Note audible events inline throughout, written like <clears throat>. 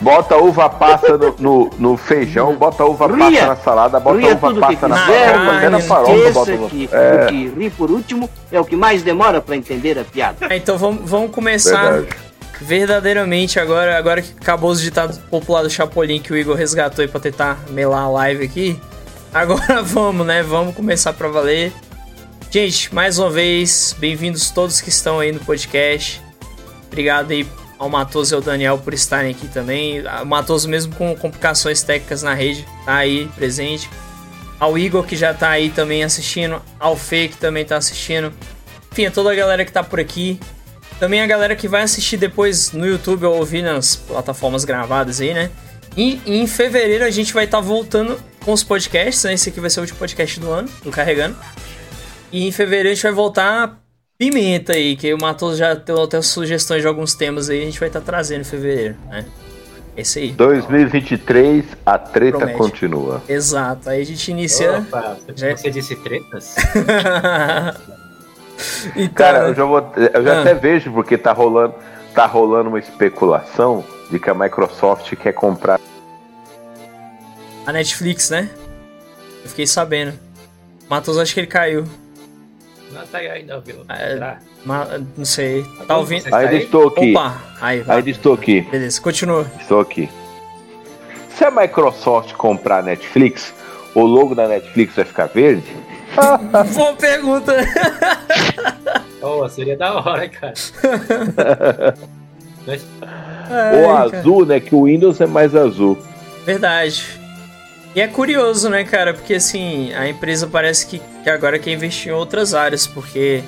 Bota uva passa no, no, no feijão, bota uva Ria. passa na salada, bota Ria uva passa na farofa, até na farofa bota uva. que É, o que ri por último é o que mais demora pra entender a piada. Ah, então vamos, vamos começar verdade. verdadeiramente agora, agora que acabou os ditados populares do Chapolin que o Igor resgatou aí pra tentar melar a live aqui. Agora <laughs> vamos, né? Vamos começar pra valer. Gente, mais uma vez, bem-vindos todos que estão aí no podcast. Obrigado aí ao Matoso e ao Daniel por estarem aqui também. O Matoso, mesmo com complicações técnicas na rede, tá aí presente. Ao Igor, que já tá aí também assistindo. Ao Fê, que também tá assistindo. Enfim, a toda a galera que tá por aqui. Também a galera que vai assistir depois no YouTube ou ouvir nas plataformas gravadas aí, né? E, em fevereiro a gente vai estar voltando com os podcasts, né? Esse aqui vai ser o último podcast do ano, do Carregando. E em fevereiro a gente vai voltar pimenta aí, que o Matos já deu até sugestões de alguns temas aí, a gente vai estar trazendo em fevereiro, né? É isso aí. 2023, a treta Promete. continua. Exato. Aí a gente inicia. Opa, Já- você disse tretas? <laughs> então, Cara, eu já, vou, eu já Ah. até vejo porque tá rolando, tá rolando uma especulação de que a Microsoft quer comprar. a Netflix, né? Eu fiquei sabendo. Matos, acho que ele caiu. Não, tá aí ainda, viu? É, Não sei. Tá Tá ouvindo? você- Tá Ainda aí? estou aqui. Opa! Aí, vai. Ainda estou aqui. Beleza, continua. Estou aqui. Se a Microsoft comprar a Netflix, o logo da Netflix vai ficar verde? <laughs> Boa pergunta. <laughs> Pô, seria da hora, cara. <laughs> Ai, cara. azul, né? Que o Windows é mais azul. Verdade. E é curioso, né, cara? Porque assim, a empresa parece que, que agora quer investir em outras áreas, porque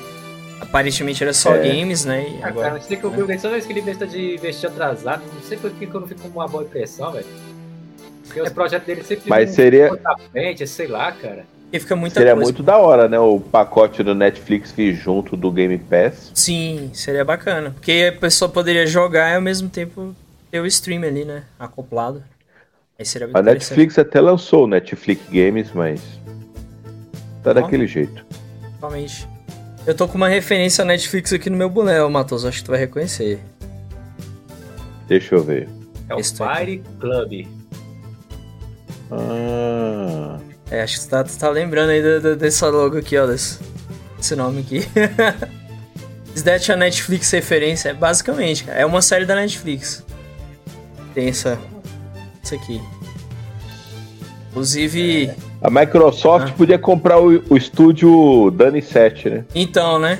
aparentemente era só É. games, né? E ah, cara, agora. não sei que eu vi toda vez que ele inventa de investir atrasado, não sei por que que eu não fico com uma boa impressão, velho. Porque os projetos dele sempre Mas seria- frente, sei lá, cara. Porque fica muita Seria coisa. muito da hora, né? O pacote do Netflix vir junto do Game Pass. Sim, seria bacana. Porque a pessoa poderia jogar e ao mesmo tempo ter o stream ali, né? Acoplado. Aí seria muito A. Netflix até lançou o Netflix Games, mas. Tá Ó. daquele jeito. Realmente. Eu tô com uma referência à Netflix aqui no meu boné, Matos. Acho que tu vai reconhecer. Deixa eu ver. É o Fire Club. Ah. É, acho que tu tá, tu tá lembrando aí do, do, desse logo aqui, ó. Desse, desse nome aqui. <laughs> Is that a Netflix referência? É, basicamente, cara. É uma série da Netflix. Tem essa. Isso aqui. Inclusive. A Microsoft Ah. podia comprar o, o estúdio Dani 7, né? Então, né?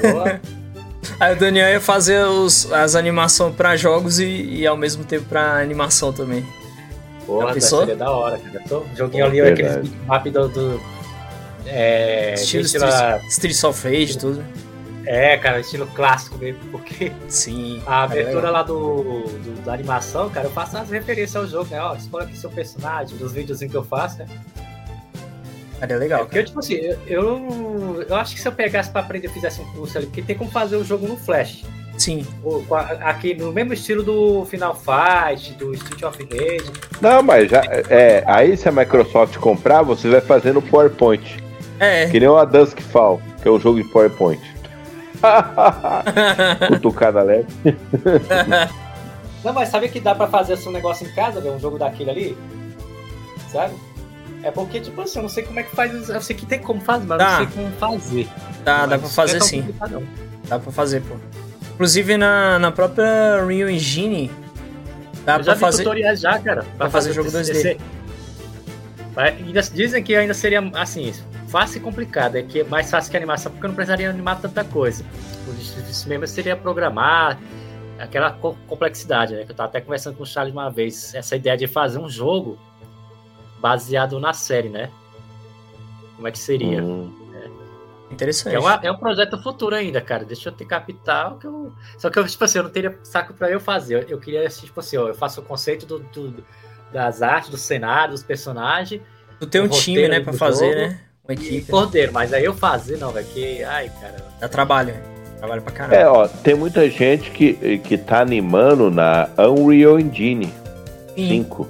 Boa. <laughs> Aí o Daniel ia fazer os, as animações pra jogos e, e ao mesmo tempo pra animação também. Porra, pensou? seria da hora, cara. Tô, joguinho ali, Verdade. aqueles bitmap do... do é, Estilo Street, Streets of Rage, tudo. É, cara, estilo clássico mesmo, porque Sim. a é abertura legal. lá do, do- da animação, cara, eu faço as referências ao jogo, né? Ó, escolha aqui seu personagem, dos videozinhos que eu faço, né? Cara, é É, legal. porque, eu, tipo assim, eu, eu, eu acho que se eu pegasse pra aprender e fizesse um curso ali, porque tem como fazer o jogo no Flash. Sim. Aqui no mesmo estilo do Final Fight, do Street of Rage. Não, mas já. É, aí se a Microsoft comprar, você vai fazer no PowerPoint. É. Que nem o Dusk Fall, que é um jogo de PowerPoint. <laughs> Cutucada leve. <laughs> Não, mas sabe que dá pra fazer assim, um negócio em casa, ver um jogo daquele ali? Sabe? É porque, tipo assim, eu não sei como é que faz. Eu sei que tem como fazer, mas eu Dá. não sei como fazer. Dá, dá pra fazer é sim. Dá pra fazer, pô. Inclusive na, na própria Unreal Engine. Dá eu já pra vi fazer. tutoriais já, cara. Pra, fazer jogo 2D. Mas ainda dizem que ainda seria, assim, fácil e complicado. É que é mais fácil que a animação, porque eu não precisaria animar tanta coisa. O isso mesmo seria programar aquela co- complexidade, né? Que eu tava até conversando com o Charles uma vez. Essa ideia de fazer um jogo baseado na série, né? Como é que seria? Hum. Interessante. É, uma- é um projeto futuro ainda, cara. Deixa eu ter capital que eu. Só que eu, tipo assim, eu não teria saco pra eu fazer. Eu, eu queria, tipo assim, ó, eu faço o conceito do, do- das artes, do cenário, dos personagens. Tu tem um time, né, pra fazer, jogo né? Uma E equipe. cordeiro, mas aí eu fazer, não, velho. Que. Ai, cara. Dá trabalho. Trabalho pra caramba. É, ó, tem muita gente que, que tá animando na Unreal Engine Sim. 5.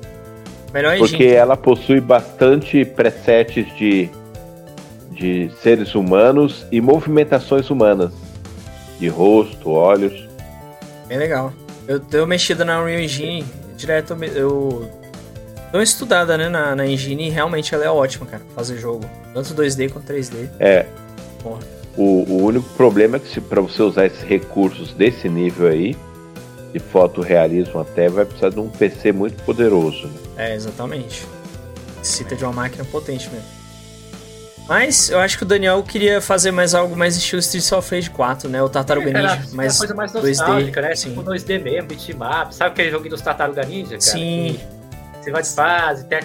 Melhor Porque engine. ela possui bastante presets de, de seres humanos e movimentações humanas. De rosto, olhos. Bem legal. Eu dei uma mexida na Unreal Engine. direto eu, uma estudada, né, na, na engine e realmente ela é ótima, cara, pra fazer jogo. Tanto 2D quanto 3D. É. Porra. O, o único problema é que se para você usar esses recursos desse nível aí, de fotorrealismo até, vai precisar de um PC muito poderoso. Né? É, exatamente. Necessita de uma máquina potente mesmo. Mas eu acho que o Daniel queria fazer mais algo mais estilo Streets of Rage 4, né? O Tartaruga É, cara, Ninja, é mais uma coisa mais 2D, nostálgica, né? sim. Tipo 2D mesmo, beatmap. Sabe aquele joguinho dos Tartaruga Ninja, cara? Sim. Que Você vai de fase, tem...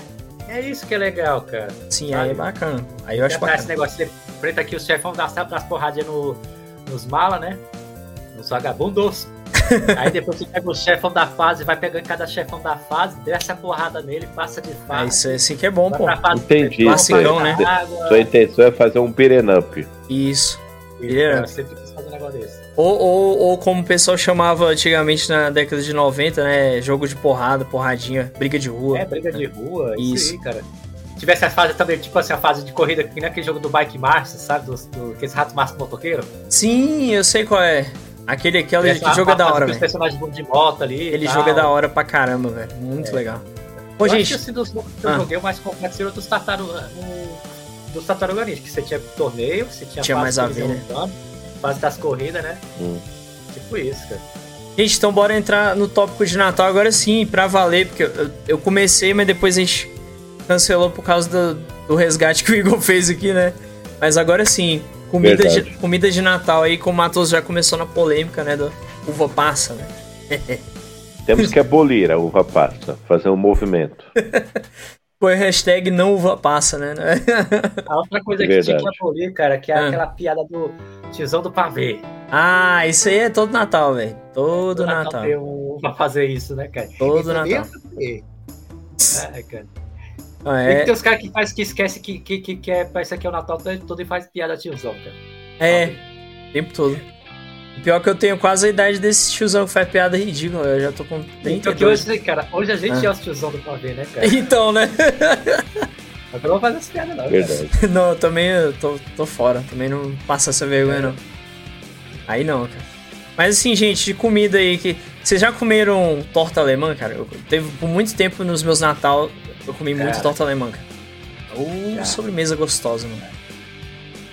É isso que é legal, cara. Sim, aí é bacana. Aí eu acho tá esse bacana. negócio, você enfrenta aqui os chefão das das porradinhas no, nos mala, né? Nos vagabundos. <laughs> Aí depois você pega o chefão da fase, vai pegando cada chefão da fase, desce a porrada nele, passa de É fase. isso é assim que é bom, pô. Entendi. Vai né? Sua intenção é fazer um up. Isso. Eu sempre quis Ou, ou, ou como o pessoal chamava antigamente na década de 90, né? Jogo de porrada, porradinha, briga de rua. É, briga de rua, isso, Isso. aí, cara. Tivesse a fase também, tipo assim, a fase de corrida, que nem aquele jogo do Bike March, sabe? Do, do, aqueles ratos massa motoqueiro. Sim, eu sei qual é. Aquele, aquele que jogo é da hora, velho. personagens de moto ali. e tal. jogo é da hora pra caramba, velho. Muito legal. Pô, eu acho que gente, assim, dos jogos que eu Ah. joguei, o mais complexo era o dos Tartaruga, dos Tartaruga Ninja, que você tinha torneio, você tinha, Tinha mais a que ver, né? lutando, fase das corridas, né? Hum. Tipo isso, cara. gente, então bora entrar no tópico de Natal agora sim, pra valer, porque eu, eu comecei, mas depois a gente cancelou por causa do, do resgate que o Igor fez aqui, né? Mas agora sim, comida de, comida de Natal aí, como o Matos já começou na polêmica, né? Do uva passa, né? Temos que abolir a uva passa, fazer um movimento. <laughs> Foi hashtag não uva passa, né? <laughs> A outra coisa que tinha que abolir, cara, que é Ah. aquela piada do tiozão do pavê. ah, isso aí é todo Natal, velho. Todo Natal. Tem um, pra fazer isso, né, cara? Todo Isso Natal. é. É, cara. Ah, Tem que é, ter os caras que faz que esquece que, que, que, que é, parece que é o Natal todo e faz piada tiozão, cara. é, o tempo todo. Pior que eu tenho quase a idade desse tiozão que faz piada ridícula. Eu já tô com Então que 32. hoje, cara, hoje a gente Ah. é os tiozão do pavê, né, cara? Então, né? Mas eu não vou fazer essa piada, não, cara. Verdade. <laughs> Não, eu também eu tô, tô fora. Também não passa essa vergonha, não. Aí não, cara. Mas assim, gente, de comida aí que. Vocês já comeram torta alemã, cara? Eu teve por muito tempo nos meus Natal, eu comi muito Cara. torta alemã, cara. Uh, Cara. sobremesa gostosa, mano.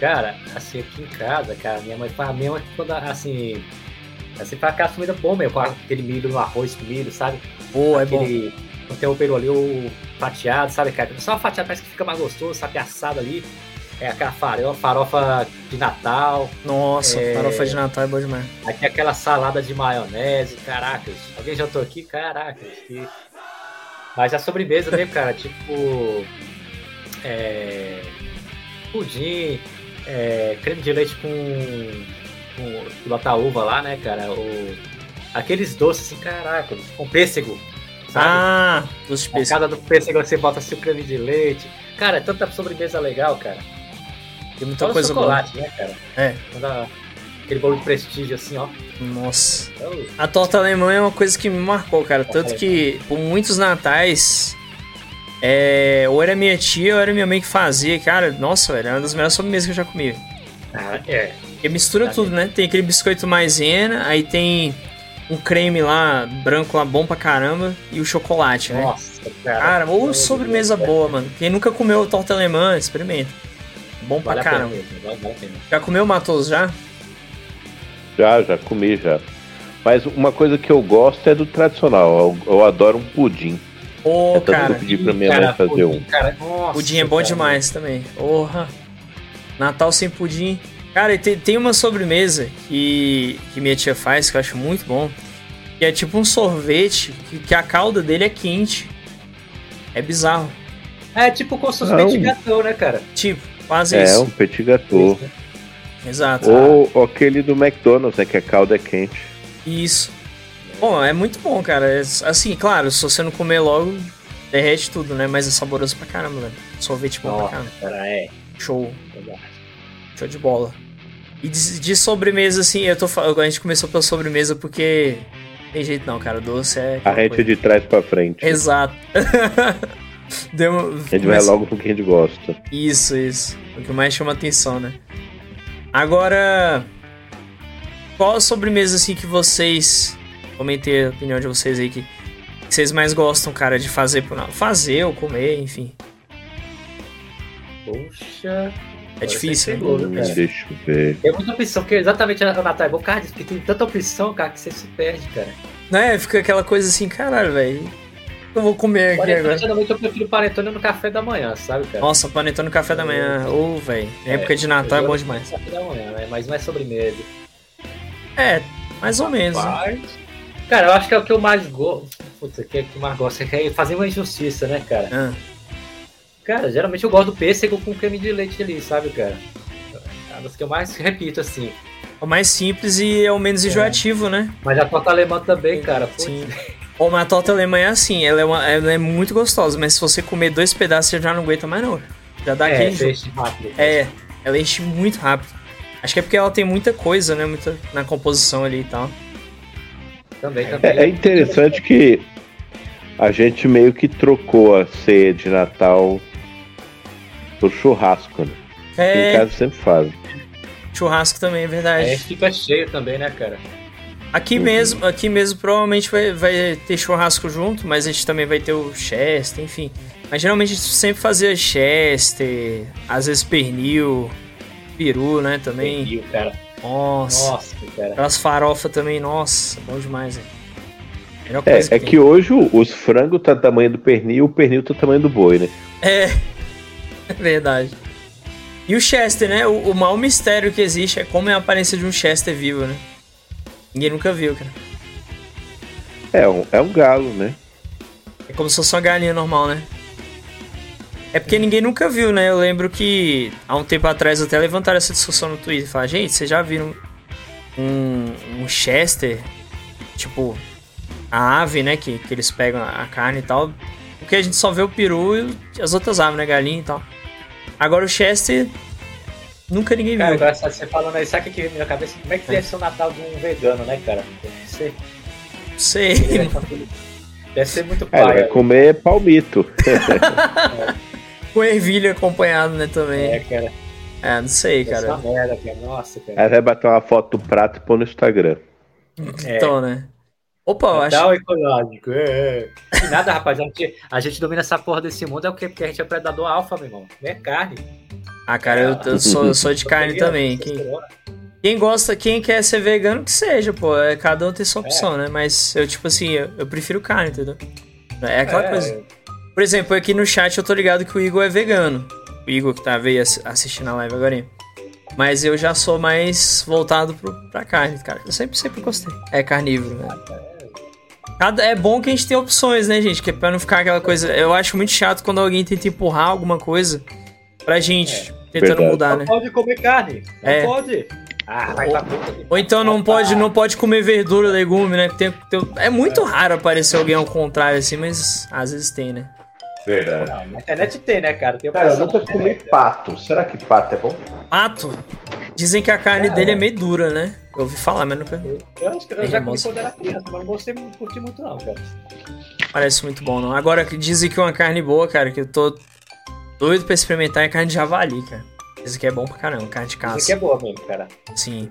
Cara, assim, aqui em casa, cara, minha mãe faz mesmo quando, assim, assim, faz aquela comida boa mesmo, com aquele milho no arroz com milho, sabe? Pô, é bom. aquele, Quando tem o peru ali, o fatiado, sabe, cara? Só fatiado parece que fica mais gostoso, sabe? Assado ali. É aquela farofa, farofa de Natal. Nossa, É. farofa de Natal é boa demais. Aqui aquela salada de maionese, caracas. Alguém jantou aqui? Caracas. Que... Mas a sobremesa mesmo, cara, tipo. É, pudim, é, creme de leite com, com uva lá, né, cara? O, aqueles doces assim, caraca, com pêssego. Sabe? Ah, doce de A pêssego. cada do pêssego você bota assim o creme de leite. Cara, é tanta sobremesa legal, cara. Tem muita o coisa boa. chocolate, né, cara? É. Toda- Aquele bolo de prestígio assim, ó. Nossa. Então, A torta alemã é uma coisa que me marcou, cara. Tanto que por muitos natais, é, ou era minha tia ou era minha mãe que fazia. Cara, nossa, velho, é uma das melhores sobremesas que eu já comi. cara, é. Porque mistura Tá tudo, né? Tem aquele biscoito maisena, aí tem um creme lá, branco lá, bom pra caramba, e o chocolate, né? Nossa, cara. Cara, ou sobremesa Deus, boa, mano. Quem nunca comeu torta alemã, experimenta. Bom pra Vale a pena caramba. vale pena. Já comeu, Matos, já? Já, já comi já. Mas uma coisa que eu gosto é do tradicional. Eu, eu adoro um pudim. Ô, é cara, eu pedi pra minha Cara, mãe fazer pudim, um. Cara, nossa, pudim é bom cara. demais também. Porra. Natal sem pudim. Cara, tem, tem uma sobremesa que, que minha tia faz que eu acho muito bom. Que é tipo um sorvete que, que a calda dele é quente. É bizarro. É tipo com Não. de gatão, né, cara? Tipo, quase É, isso. um petit gâteau. Exato. Ou aquele do McDonald's, né? Que a calda é quente. Isso. Bom, é muito bom, cara. É, assim, claro, se você não comer logo, derrete tudo, né? Mas é saboroso pra caramba, velho. Sorvete bom pra Nossa, caramba. cara, é. Show. Show de bola. E de, de sobremesa, assim, eu tô. A gente começou pela sobremesa porque. Tem jeito não, cara. Doce é. A aquela gente coisa. de trás pra frente. Exato. <laughs> Deu, A gente vai logo pro que a gente gosta. Isso, isso. O que mais chama atenção, né? Agora. Qual a sobremesa, assim, que vocês. Comentei a opinião de vocês aí que. que vocês mais gostam, cara, de fazer pro Natal? Fazer ou comer, enfim. Poxa. É difícil, né? cara. Deixa eu ver. Tem muita opção, porque exatamente a Natal é bom, cara, porque tem tanta opção, cara, que você se perde, cara. Né? Fica aquela coisa assim, caralho, velho. Eu vou comer aqui Panetone, agora. geralmente eu prefiro panetone no café da manhã, sabe, cara? Nossa, panetone no café da manhã. Ô, velho. Época de Natal é bom demais. Café da manhã, né? Mas não é sobremesa. É, mais ou menos. né? Cara, eu acho que é o que eu mais gosto. Puta, que é o que eu mais gosto é fazer uma injustiça, né, cara? Ah, Cara, geralmente eu gosto do pêssego com creme de leite ali, sabe, cara? É uma das que eu mais repito, assim. é o mais simples e é o menos enjoativo, né? Mas a torta alemã também, cara. Putz, Sim. Ou uma torta alemã é assim, ela é, uma- ela é muito gostosa, mas se você comer dois pedaços, você já não aguenta mais não. Já dá É, aquele peixe rápido. É, ela enche muito rápido. Acho que é porque ela tem muita coisa, né? Muita na composição ali e tal. Também, também. É, é interessante que a gente meio que trocou a ceia de Natal por churrasco, né? Em É, casa sempre fazem. churrasco também, é verdade. É, fica cheio também, né, cara? Aqui mesmo, aqui mesmo provavelmente vai, vai ter churrasco junto, mas a gente também vai ter o Chester, enfim. Mas geralmente a gente sempre fazia Chester, às vezes pernil, peru, né, também. Pernil, cara. Nossa. Nossa, cara. Aquelas farofas também, nossa, bom demais, velho. Melhor É, coisa é que hoje o- os frangos tá do tamanho do pernil e o pernil tá do tamanho do boi, né? É, <laughs> é verdade. E o Chester, né? O, o maior mistério que existe é como é a aparência de um Chester vivo, né? Ninguém nunca viu, cara. É um, é um galo, né? É como se fosse uma galinha normal, né? É porque ninguém nunca viu, né? Eu lembro que há um tempo atrás até levantaram essa discussão no Twitter. Falaram, gente, vocês já viram um, um Chester? Tipo, a ave, né? Que, que eles pegam a carne e tal. Porque a gente só vê o peru e as outras aves, né? Galinha e tal. Agora o Chester, nunca ninguém Cara, viu. engraçado você falando aí, sabe o que veio na minha cabeça? Como é que deve ser o Natal de um vegano, né, cara? Não sei. deve ser muito É, ele vai pai. comer palmito. <laughs> <laughs> <laughs> Com ervilha acompanhado, né? Também. É, É, cara. não sei, cara. uma merda, cara. Nossa, cara. Aí vai bater uma foto do prato e pôr no Instagram. É. Então, né? Opa, eu acho. Natal ecológico. É. E nada, rapaz. A gente, a gente domina essa porra desse mundo é o quê? Porque a gente é predador alfa, meu irmão. Não é carne. Ah, cara, eu, eu sou, eu sou de carne também. Quem, quem gosta, quem quer ser vegano, que seja, pô. É, cada um tem sua opção, né? Mas eu, tipo assim, eu, eu prefiro carne, entendeu? É aquela coisa. Por exemplo, aqui no chat eu tô ligado que o Igor é vegano. O Igor que tá, veio assi- assistindo a live agora. Mas eu já sou mais voltado pro, pra carne, cara. Eu sempre, sempre gostei. É carnívoro, né? Cada, é bom que a gente tem opções, né, gente? Que é pra não ficar aquela coisa. Eu acho muito chato quando alguém tenta empurrar alguma coisa pra gente, tentando verdade. mudar, Não né? pode comer carne. Não É. pode. Ah, vai pra puta Ou então não pode, não pode comer verdura, legume, né? Tem, tem- é muito raro aparecer alguém ao contrário assim, mas às vezes tem, né? Verdade. Não, na internet tem, né, cara? Tem Cara, eu nunca comi pato. Será que pato é bom? Pato, dizem que a carne dele é meio dura, né? Eu ouvi falar, mas nunca Eu acho que eu É já comi quando era criança, mas não gostei, não curti muito não, cara. parece muito bom, não. Agora, que dizem que uma carne boa, cara, que eu tô doido pra experimentar é carne de javali, cara. Dizem que é bom pra caramba, carne de Isso aqui caça. é boa mesmo, cara. Sim.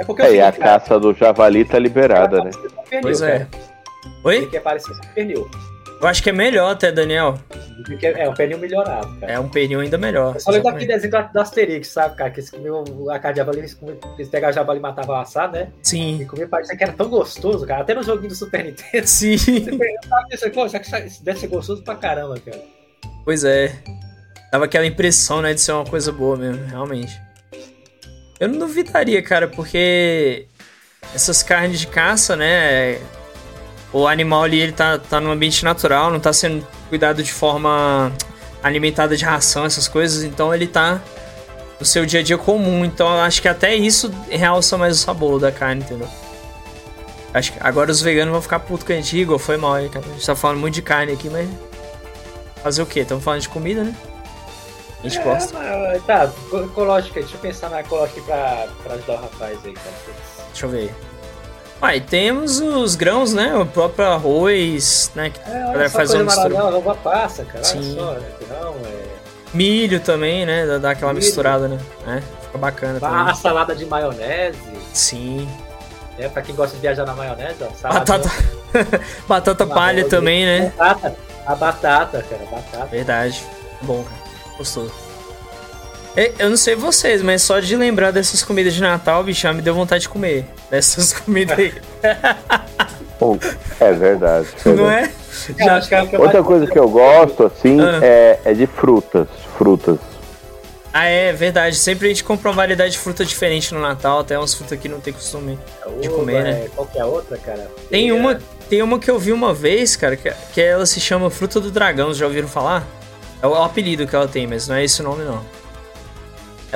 É porque É, e a cara, caça do javali tá liberada, né? pernil, Pois é. cara. Ele Oi? quer parecer com pernil. Eu acho que é melhor até, Daniel. Que É é um pernil melhorado, cara. É um pernil ainda melhor. Eu só lembro daquele desenho do- do Asterix, sabe, cara? Que eles comiam a carne de javali, eles, comiam, eles pegavam o javali e matavam o assado, né? E Sim. comiam parecia que era tão gostoso, cara. Até no joguinho do Super Nintendo. <laughs> Sim. Você pô, isso aqui deve ser gostoso pra caramba, cara. Pois é. Dava aquela impressão, né, de ser uma coisa boa mesmo, realmente. Eu não duvidaria, cara, porque essas carnes de caça, né, o animal ali, ele tá, tá num ambiente natural, não tá sendo cuidado de forma alimentada de ração, essas coisas, então ele tá no seu dia a dia comum, então eu acho que até isso realça mais o sabor da carne, entendeu? Acho que agora os veganos vão ficar puto com a gente, Igor, foi mal aí, cara. A gente tá falando muito de carne aqui, mas fazer o quê? Estamos falando de comida, né? A gente gosta. É, mas, tá, ecológica, deixa eu pensar na ecológica pra, pra ajudar o rapaz aí, cara. Deixa eu ver. Aí temos os grãos, né? O próprio arroz, né? que É, olha só faz coisa mistura. maravilhosa, uva passa, cara. Sim. Olha só, né? Não, é. Milho também, né? Dá- Dá aquela Milho. misturada, né? É, fica bacana A também. salada de maionese. Sim. É, pra quem gosta de viajar na maionese, ó. <laughs> Batata, batata palha também, né? Batata. A batata, cara, batata. Verdade. Bom, cara. Gostoso. Eu não sei vocês, mas só de lembrar dessas comidas de Natal, bicho, me deu vontade de comer. Dessas <laughs> comidas aí. Bom, é verdade. É não é? Já... É Outra coisa que eu gosto, assim, ah. é, é de frutas. Frutas. Ah, é verdade. Sempre a gente compra uma variedade de fruta diferente no Natal, até umas frutas que não tem costume de comer, né? É, qual que é a outra, cara? Tem uma, tem uma que eu vi uma vez, cara, que, que ela se chama Fruta do Dragão, já ouviram falar? É o, é o apelido que ela tem, mas não é esse o nome, não.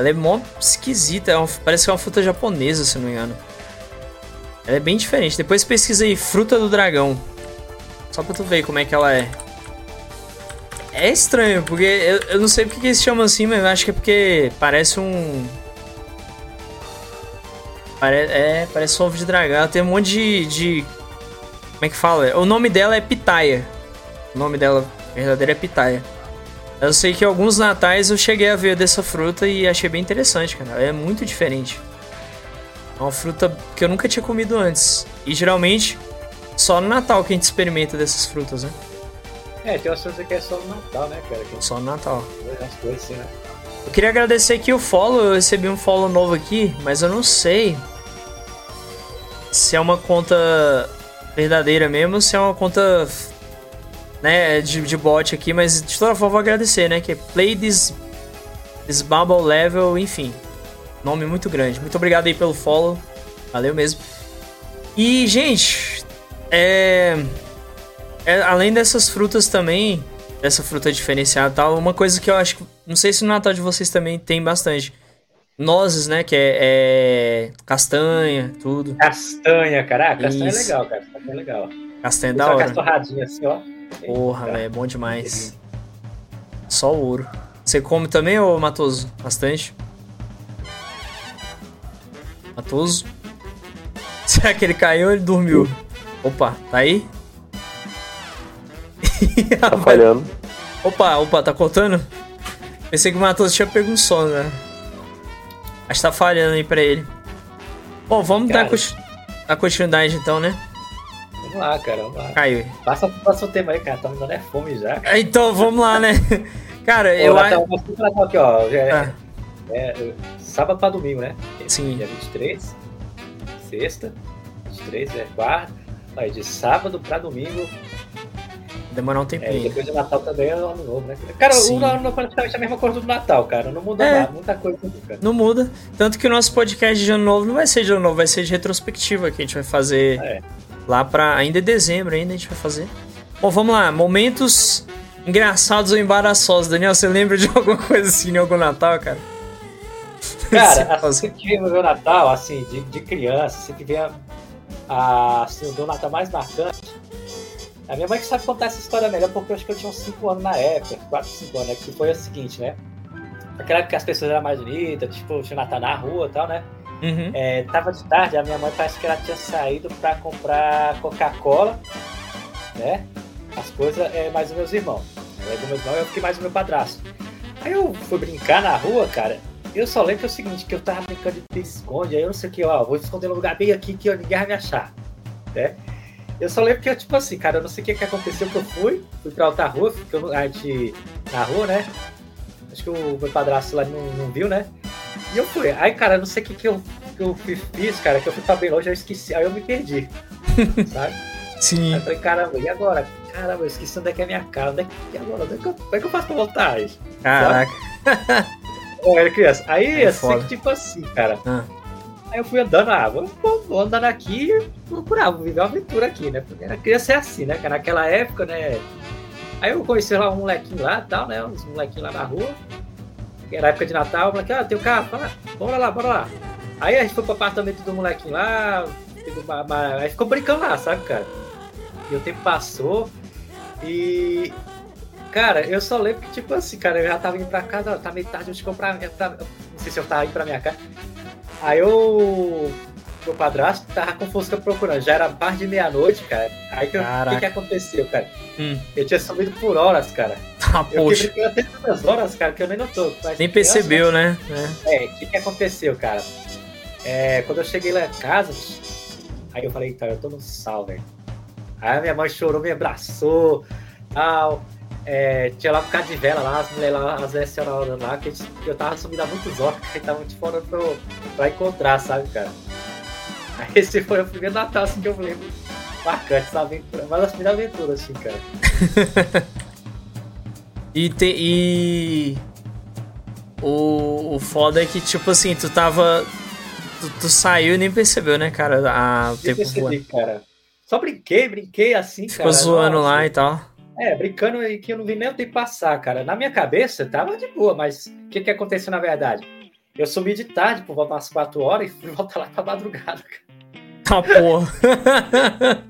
Ela é mó esquisita, é uma, parece que é uma fruta japonesa, se não me engano. Ela é bem diferente. Depois pesquisa aí, Fruta do Dragão. Só pra tu ver como é que ela é. É estranho, porque eu, eu não sei porque que eles chamam assim, mas eu acho que é porque parece um. Pare, é, parece um ovo de dragão. Ela tem um monte de, de. Como é que fala? O nome dela é Pitaia. O nome dela verdadeiro é Pitaia. Eu sei que alguns natais eu cheguei a ver dessa fruta e achei bem interessante, cara. É muito diferente. É uma fruta que eu nunca tinha comido antes. E geralmente, só no Natal que a gente experimenta dessas frutas, né? É, tem umas frutas que é só no Natal, né, cara? Que só no Natal. As coisas assim, né? Eu queria agradecer aqui o follow, eu recebi um follow novo aqui, mas eu não sei se é uma conta verdadeira mesmo ou se é uma conta né, de, de bot aqui, mas de toda forma vou agradecer, né, que é Play this, this Bubble Level, enfim, nome muito grande. Muito obrigado aí pelo follow, valeu mesmo. E, gente, é é, além dessas frutas também, dessa fruta diferenciada e tal, uma coisa que eu acho que. Não sei se no Natal de vocês também tem bastante. Nozes, né? Que é, é castanha, tudo. Castanha, caraca, castanha é legal, cara. Castanha é legal. Castanha é da hora. torradinha assim, ó. Porra, velho, é bom demais. Só ouro. Você come também, ô Matoso? Bastante? Matoso? <laughs> Será que ele caiu ou ele dormiu? Opa, tá aí? <laughs> tá falhando. Opa, opa, tá cortando? Pensei que o Matheus tinha pego um sono, né? Acho que tá falhando aí pra ele. Bom, vamos cara, dar, dar continuidade então, né? Vamos lá, cara, vamos lá. Caiu. Passa, passa o tema aí, cara. Tá me dando é fome já. Cara. Então, vamos lá, né? <laughs> Cara, eu acho. Natal aqui, ó. É, ah. é, sábado pra domingo, né? Sim. Dia 23. Sexta. 23, é quarta. Aí, de sábado pra domingo, Demorar um tempinho. É, e depois do Natal também é o ano novo, né? Cara, Sim. o ano é praticamente a mesma coisa do Natal, cara. Não muda é, nada, muita coisa cara. Não muda. Tanto que o nosso podcast de ano novo não vai ser de ano novo, vai ser de retrospectiva que a gente vai fazer é. Lá pra. Ainda em dezembro, ainda a gente vai fazer. Bom, vamos lá. Momentos engraçados ou embaraçosos. Daniel, você lembra de <laughs> alguma coisa assim em algum Natal, cara? Cara, <laughs> assim que vem o meu Natal, assim, de, de criança, assim que vem a, a, assim, o meu Natal mais marcante a minha mãe que sabe contar essa história melhor, porque eu acho que eu tinha uns 5 anos na época, 4, 5 anos, né? Que foi o seguinte, né? Aquela época que as pessoas eram mais unidas, tipo, tinha Natal na rua e tal, né? Uhum. É, tava de tarde, a minha mãe parece que ela tinha saído pra comprar Coca-Cola, né? As coisas, é, mais os meus irmãos. Aí do meu irmão eu fiquei mais o meu padrasto. Aí eu fui brincar na rua, cara. Eu só lembro que é o seguinte, que eu tava brincando de esconde, aí eu não sei o que, ó, vou esconder no lugar bem aqui que ninguém vai me achar, né? Eu só lembro que eu, tipo assim, cara, eu não sei o que, que aconteceu que eu fui, fui pra outra rua, ficamos a gente na rua, né? Acho que o meu padrasto lá não, não viu, né? E eu fui. Aí, cara, não sei o que, que, eu, que eu fiz, cara, que eu fui pra bem longe, eu esqueci, aí eu me perdi. <laughs> sabe? Sim. Aí eu falei, caramba, e agora? Caramba, eu esqueci onde é que é a minha cara. Onde é que, e agora? Onde é que eu, como é que eu faço pra voltar? Caraca. Bom, <laughs> era criança. Aí, é assim, tipo assim, cara. Ah. Aí eu fui andando, ah, vou, vou andando aqui e procurar, vou viver uma aventura aqui, né? Porque era criança é assim, né? Naquela época, né? Aí eu conheci lá um molequinho lá tal, né? Uns molequinhos lá na rua. Era época de Natal, o moleque, ah, tem o um carro, fala, bora lá, bora lá. Aí a gente foi pro apartamento do molequinho lá, uma, uma, aí ficou brincando lá, sabe, cara? E o tempo passou e. Cara, eu só lembro que, tipo assim, cara, eu já tava indo pra casa, tá meio tarde, eu acho que eu eu não sei se eu tava indo pra minha casa. Aí eu. Meu padrasto tava com Fusca procurando. Já era parte de meia-noite, cara. Aí que o que, que aconteceu, cara? Hum. Eu tinha sumido por horas, cara. Ah, eu poxa. fiquei até duas horas, cara, que eu nem notou. Nem percebeu, né? É, o que, que aconteceu, cara? É, quando eu cheguei lá em casa, Aí eu falei, tá, eu tô no sal, velho. Aí a minha mãe chorou, me abraçou. Tal. É, tinha lá um bocado de vela lá, as mulheres lá, as senhoras lá, que eu tava subindo há muitos horas, <laughs> que tava de fora pro, pra encontrar, sabe, cara? <laughs> Esse foi o primeiro Natal assim, que eu lembro bacana, essa aventura, mas as primeiras aventuras, assim, cara. <laughs> e, te, e o, o foda é que, tipo assim, tu tava. Tu, tu saiu e nem percebeu, né, cara? A, o tempo percebi, voando. cara. Só brinquei, brinquei assim, Ficou cara. Ficou zoando Nossa. lá e tal. É, brincando e que eu não vi nem o tempo passar, cara. Na minha cabeça tava de boa, mas o que, que aconteceu na verdade? Eu sumi de tarde por voltar umas 4 horas e fui <laughs> voltar lá pra madrugada, cara. Tá porra.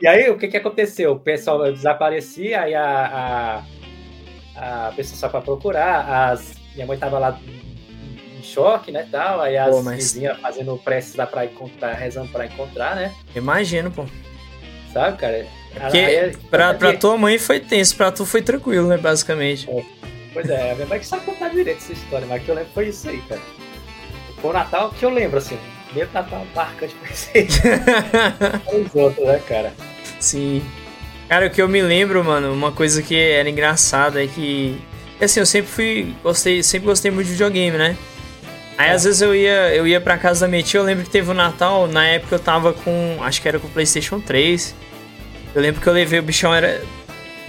e aí, o que que aconteceu? O pessoal desaparecia, aí a, a, a pessoa só pra procurar, as, minha mãe tava lá em choque, né, tal, aí as pô, mas... vizinhas fazendo preces lá pra encontrar, rezando pra encontrar, né? Imagino, pô. Sabe, cara? Porque aí, pra, pra tua mãe foi tenso, pra tu foi tranquilo, né, basicamente. É. Pois é, a minha mãe que sabe contar direito essa história, mas que eu lembro foi isso aí, cara. Foi o Natal que eu lembro, assim, primeiro Natal marcante pra vocês. <laughs> Os outros, né, cara? Sim. Cara, o que eu me lembro, mano, uma coisa que era engraçada é que. Assim, eu sempre fui. Gostei, sempre gostei muito de videogame, né? Aí é. às vezes eu ia, eu ia pra casa da minha tia, eu lembro que teve o um Natal, na época eu tava com. Acho que era com o Playstation 3. Eu lembro que eu levei, o bichão era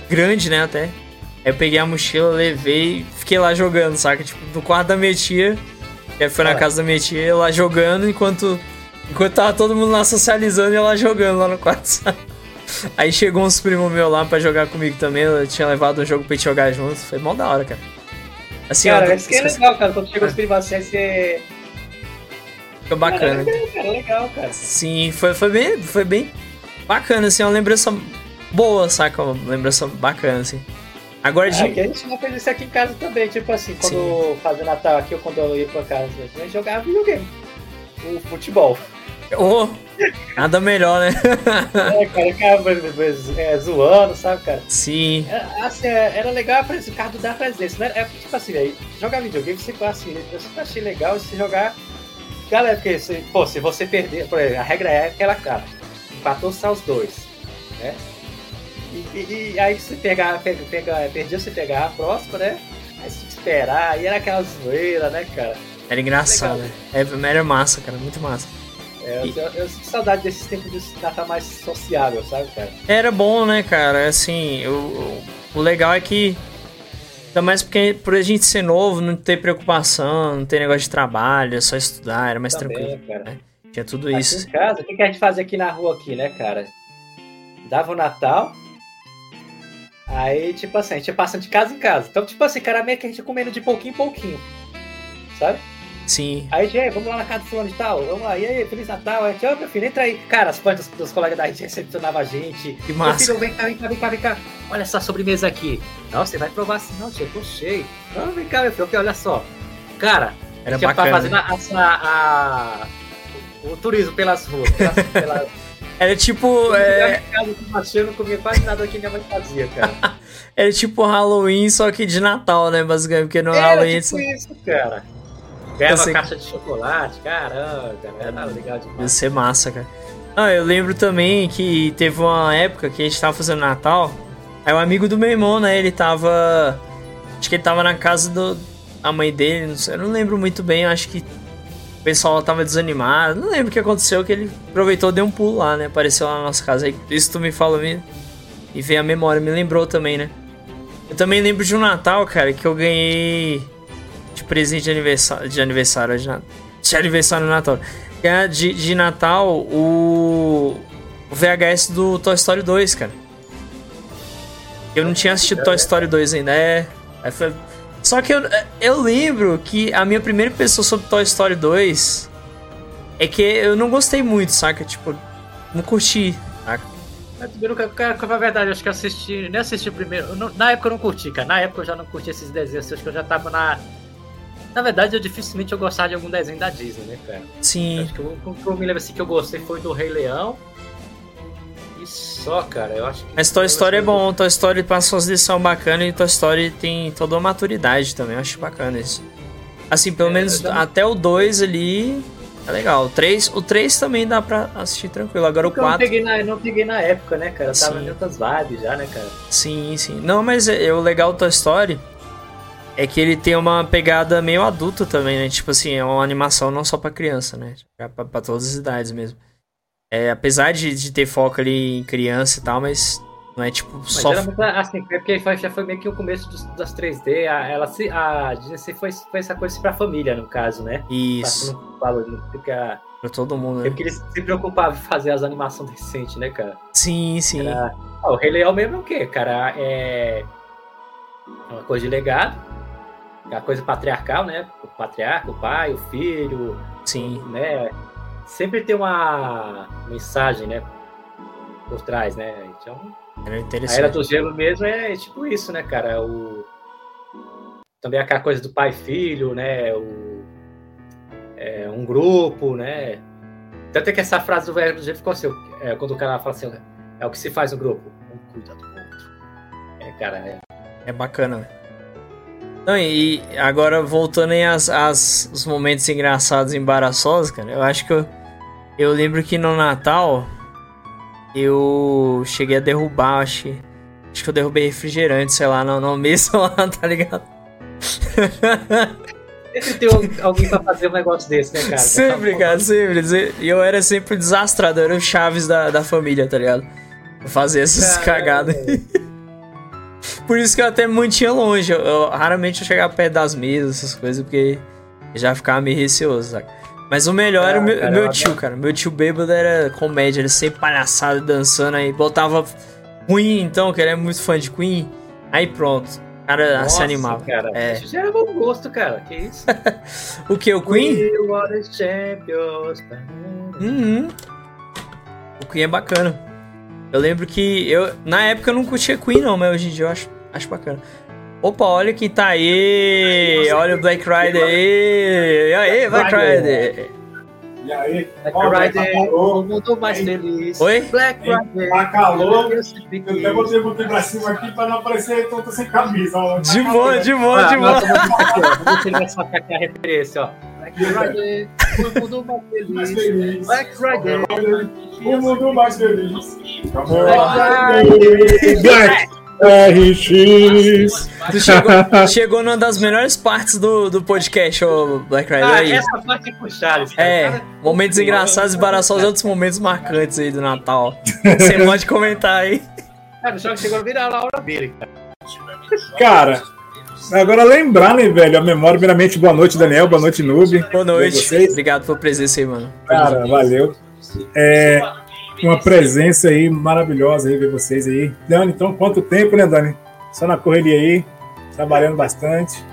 grande, né, até. Aí eu peguei a mochila, levei fiquei lá jogando, saca? Tipo, no quarto da minha tia. Aí foi na casa da minha tia, lá jogando, enquanto. Enquanto tava todo mundo lá socializando e ela jogando lá no quarto, sabe? <laughs> Aí chegou uns primos meus lá pra jogar comigo também. Eu tinha levado um jogo pra gente jogar junto. Foi mó da hora, cara. Assim, cara, ó, isso que é legal, cara. Quando chega os primos assim, você. Foi bacana. Cara, é legal, legal, cara. Sim, foi, foi, bem, foi bem bacana, assim. Uma lembrança boa, saca? Uma lembrança bacana, assim. Agora de. É, a gente não fez isso aqui em casa também. Tipo assim, quando fazia Natal aqui ou quando eu ia pra casa, a gente jogava videogame. O futebol. Oh, nada melhor, né? <laughs> é, cara, ficava é, zoando, sabe, cara? Sim. É, assim, é, era legal esse carro da presença, né? É tipo assim, aí, jogar videogame, você assim, eu sempre achei legal se jogar. Galera, porque se, pô, se você perder, por exemplo, a regra é aquela cara, empatou só os dois, né? E, e, e, aí você pegar, pega, pega, perdia, você pegar a próxima, né? Aí você esperar, aí era aquela zoeira, né, cara? Era engraçado, né? É, era massa, cara, muito massa. É, eu, eu, eu sinto saudade desses tempos de estar mais sociável, sabe, cara? Era bom, né, cara? Assim, o, o legal é que. Ainda mais porque por a gente ser novo, não ter preocupação, não ter negócio de trabalho, é só estudar, era mais Também, tranquilo. Cara. Né? Tinha tudo aqui isso. Em casa, o que a gente fazia aqui na rua aqui, né, cara? Dava o Natal, Aí, tipo assim, a gente ia passando de casa em casa. Então, tipo assim, cara, meio que a gente ia comendo de pouquinho em pouquinho. Sabe? Sim. Aí, gente, vamos lá na casa do fulano e tal. Vamos lá. E aí, Feliz Natal. Aí, ó, meu filho, entra aí. Cara, as fãs dos, colegas da gente recepcionavam a gente. Que massa. Filho, vem cá, vem cá, vem cá, vem cá. Olha essa sobremesa aqui. Não, você vai provar assim. Não, tia, eu tô cheio. Não, vem cá, meu filho. olha só. Cara, Era a gente bacana. fazendo a, a, a, o turismo pelas ruas. Pelas, pelas... Era tipo. É... Eu não comia quase nada que minha mãe fazia, cara. <laughs> Era tipo Halloween, só que de Natal, né? Basicamente, porque no Era Halloween. Tipo isso, cara. Ganhava uma caixa de chocolate, caramba, era legal demais. Ia ser massa, cara. Ah, eu lembro também que teve uma época que a gente tava fazendo Natal. Aí um amigo do meu irmão, né? Ele tava. Acho que ele tava na casa do, da mãe dele, não sei, eu não lembro muito bem, acho que pessoal tava desanimado. Não lembro o que aconteceu, que ele aproveitou, deu um pulo lá, né? Apareceu lá na nossa casa. Aí, isso tu me fala me, e veio a memória, me lembrou também, né? Eu também lembro de um Natal, cara, que eu ganhei de presente de aniversário. De aniversário, de, de aniversário no Natal. De, de Natal, o, o VHS do Toy Story 2, cara. Eu não tinha assistido Toy Story 2 ainda. É. Aí foi, só que eu, eu lembro que a minha primeira impressão sobre Toy Story 2 é que eu não gostei muito, saca? Tipo, não curti, saca? Cara, na verdade, eu acho que eu assisti, nem assisti primeiro. Na época eu não curti, cara. Na época eu já não curti esses desenhos. Acho que eu já tava na. Na verdade, eu dificilmente eu gostava de algum desenho da Disney, né, cara? Sim. Acho que o que eu me lembro assim que eu gostei foi do Rei Leão. Só, cara, eu acho que. Mas Toy Story é bom, Toy Story passa umas lições bacanas e Toy Story tem toda uma maturidade também, eu acho bacana isso. Assim, pelo é, menos até o 2 ali. É legal. O 3, o 3 também dá pra assistir tranquilo. Agora o Porque eu não 4. peguei, na, não peguei na época, né, cara? Eu tava em outras vibes já, né, cara? Sim, sim. Não, mas é, o legal do Toy Story é que ele tem uma pegada meio adulta também, né? Tipo assim, é uma animação não só pra criança, né? É pra, pra todas as idades mesmo. É, apesar de, de ter foco ali em criança e tal, mas não é tipo Mas só. geralmente, assim, é porque foi- já foi meio que o começo dos, das 3D. A, ela se, a Disney foi, foi essa coisa pra família, no caso, né? Isso, Passando valor, né? pra todo mundo, né? porque eles se preocupavam em fazer as animações decentes, né, cara? Sim, sim. Era- Ah, o Rei Leão mesmo é o quê, cara? É uma coisa de legado, é uma coisa patriarcal, né? O patriarca, o pai, o filho, Sim. né? Sempre tem uma mensagem, né? Por trás, né? Então, Era a Era interessante. do Gelo mesmo é tipo isso, né, cara? O... Também aquela coisa do pai e filho, né? O... É, um grupo, né? Tanto é que essa frase do Era do Gelo ficou assim, é, quando o cara fala assim, é o que se faz no grupo, um cuida do outro. É, cara, é... É bacana, velho. Não, e agora voltando aí às, às, os momentos engraçados e embaraçosos, cara, eu acho que eu, eu lembro que no Natal eu cheguei a derrubar, acho que, acho que eu derrubei refrigerante, sei lá, na, na mesa lá, <laughs> tá ligado? Sempre tem alguém pra fazer um negócio desse, né, cara? sempre, cara, sempre. E eu era sempre desastrado, eu era o Chaves da, da família, tá ligado? Eu fazia essas cagadas. <laughs> Por isso que eu até mantinha longe. Eu, eu- raramente eu chegava perto das mesas, essas coisas, porque já ficava meio receoso, saca? Mas o melhor era o Ah, meu, cara, meu eu tio, cara. Meu tio bêbado era comédia, ele sempre palhaçado, dançando aí. Botava Queen, então, que ele é muito fã de Queen. Aí pronto, o cara se animava. Cara, É. Isso já era bom gosto, cara. Que isso? <laughs> O que? O Queen? We are the champions. Uhum. O Queen é bacana. Eu lembro que eu. Na época eu não curtia Queen, não, mas hoje em dia eu acho, acho bacana. Opa, olha quem tá aí! Olha o Black Rider aí! E aí, Black Rider! E aí, Black ó, Friday, tá o mundo mais feliz. Oi? Black Friday. Tá calor. eu até botei o pra cima aqui pra não aparecer tonto sem camisa. ó. Tá De boa, de boa, Ah, de boa! vou. Vamos ele vai sacar aqui a referência, ó. Black Friday, o mundo mais Mais feliz. Black Friday. O mundo mais feliz. Black Black RX. Tu chegou, chegou numa das melhores partes do, do podcast, ô Black Rider. Ah, aí. essa parte é o cara. É, Cara, momentos engraçados e embaraçosos, outros momentos marcantes aí do Natal. Você <laughs> pode comentar aí. Cara, o jogo chegou a virar a hora dele, cara. Cara, agora lembrar, né, velho? A memória, primeiramente, boa noite, Daniel. Boa noite, Noob. Boa noite. Obrigado pela presença aí, mano. Cara, valeu. É uma presença aí maravilhosa aí ver vocês aí. Dani, então quanto tempo, né, Dani? Só na correria aí, trabalhando bastante.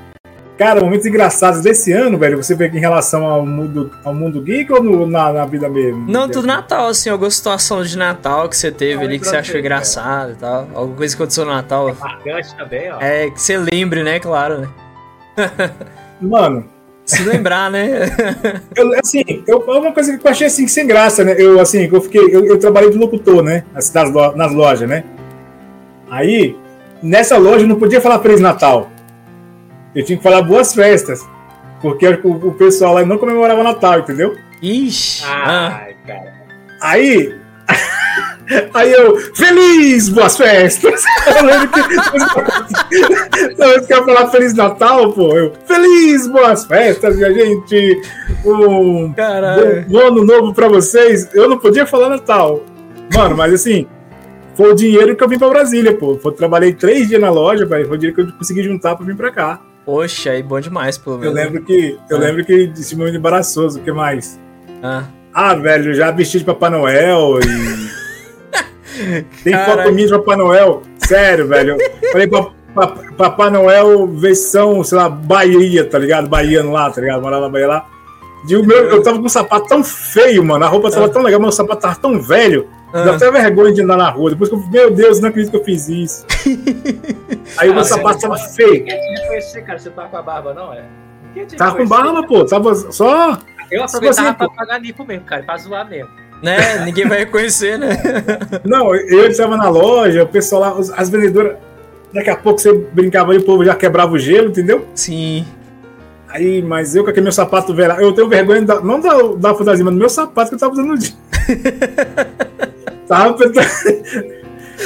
Cara, momentos engraçados desse ano, velho, você vê que em relação ao mundo, ao mundo geek ou no- na, na vida mesmo? Não, tudo Natal, assim, alguma situação de Natal que você teve Ah, ali que você achou engraçado, e tal. Alguma coisa que aconteceu no Natal. Marcante também, ó. É, que você lembre, né? Claro, né? <laughs> Mano, Se lembrar, né? <laughs> eu, assim, eu, uma coisa que eu achei assim, sem graça, né? Eu, assim, eu fiquei, eu, eu trabalhei de locutor, né? Nas, nas lo- nas lojas, né? Aí, nessa loja eu não podia falar Feliz Natal. Eu tinha que falar Boas Festas. Porque o, o pessoal lá não comemorava Natal, entendeu? Ixi. ah. Ai, cara. Aí. <laughs> Aí eu, feliz boas festas! <laughs> Eu lembro que. Vez que eu ia falar Feliz Natal, pô, eu, feliz boas festas, minha gente! Um Caralho. bom ano novo pra vocês. Eu não podia falar Natal. Mano, mas assim, foi o dinheiro que eu vim pra Brasília, pô. Eu trabalhei três dias na loja. Foi o dinheiro que eu consegui juntar pra vir pra cá. Poxa, aí bom demais, pelo Eu menos. lembro que. Eu Ah. lembro que esse momento embaraçoso, o que mais? Ah. Ah, velho, já vesti de Papai Noel e. Tem Caralho. foto minha de Papai Noel. Sério, velho. Falei pra, pra- Papai Noel, versão, sei lá, Bahia, tá ligado? Baiano lá, tá ligado? Morava na Bahia lá. E o meu, eu tava com um sapato tão feio, mano. A roupa tava tão legal, mas o sapato tava tão velho. Dá Ah. até vergonha de andar na rua. Depois que eu, meu Deus, não acredito que eu fiz isso. <laughs> Aí o meu Ah, sapato tava feio. Ninguém te reconhecer, cara. Você tá com a barba, não, é? Tava com barba, pô. Tava só. Eu aproveitava Tipo pra assim, pagar nipo mesmo, cara. Pra zoar mesmo. Né? Ninguém vai reconhecer, né? <laughs> Não, eu estava na loja, o pessoal lá, as vendedoras. Daqui a pouco você brincava ali, o povo já quebrava o gelo, entendeu? Sim. Aí, mas eu com aquele meu sapato velho, eu tenho vergonha, da, não da, da fantasia, mas do meu sapato que eu tava usando no dia. <laughs> tava pensando.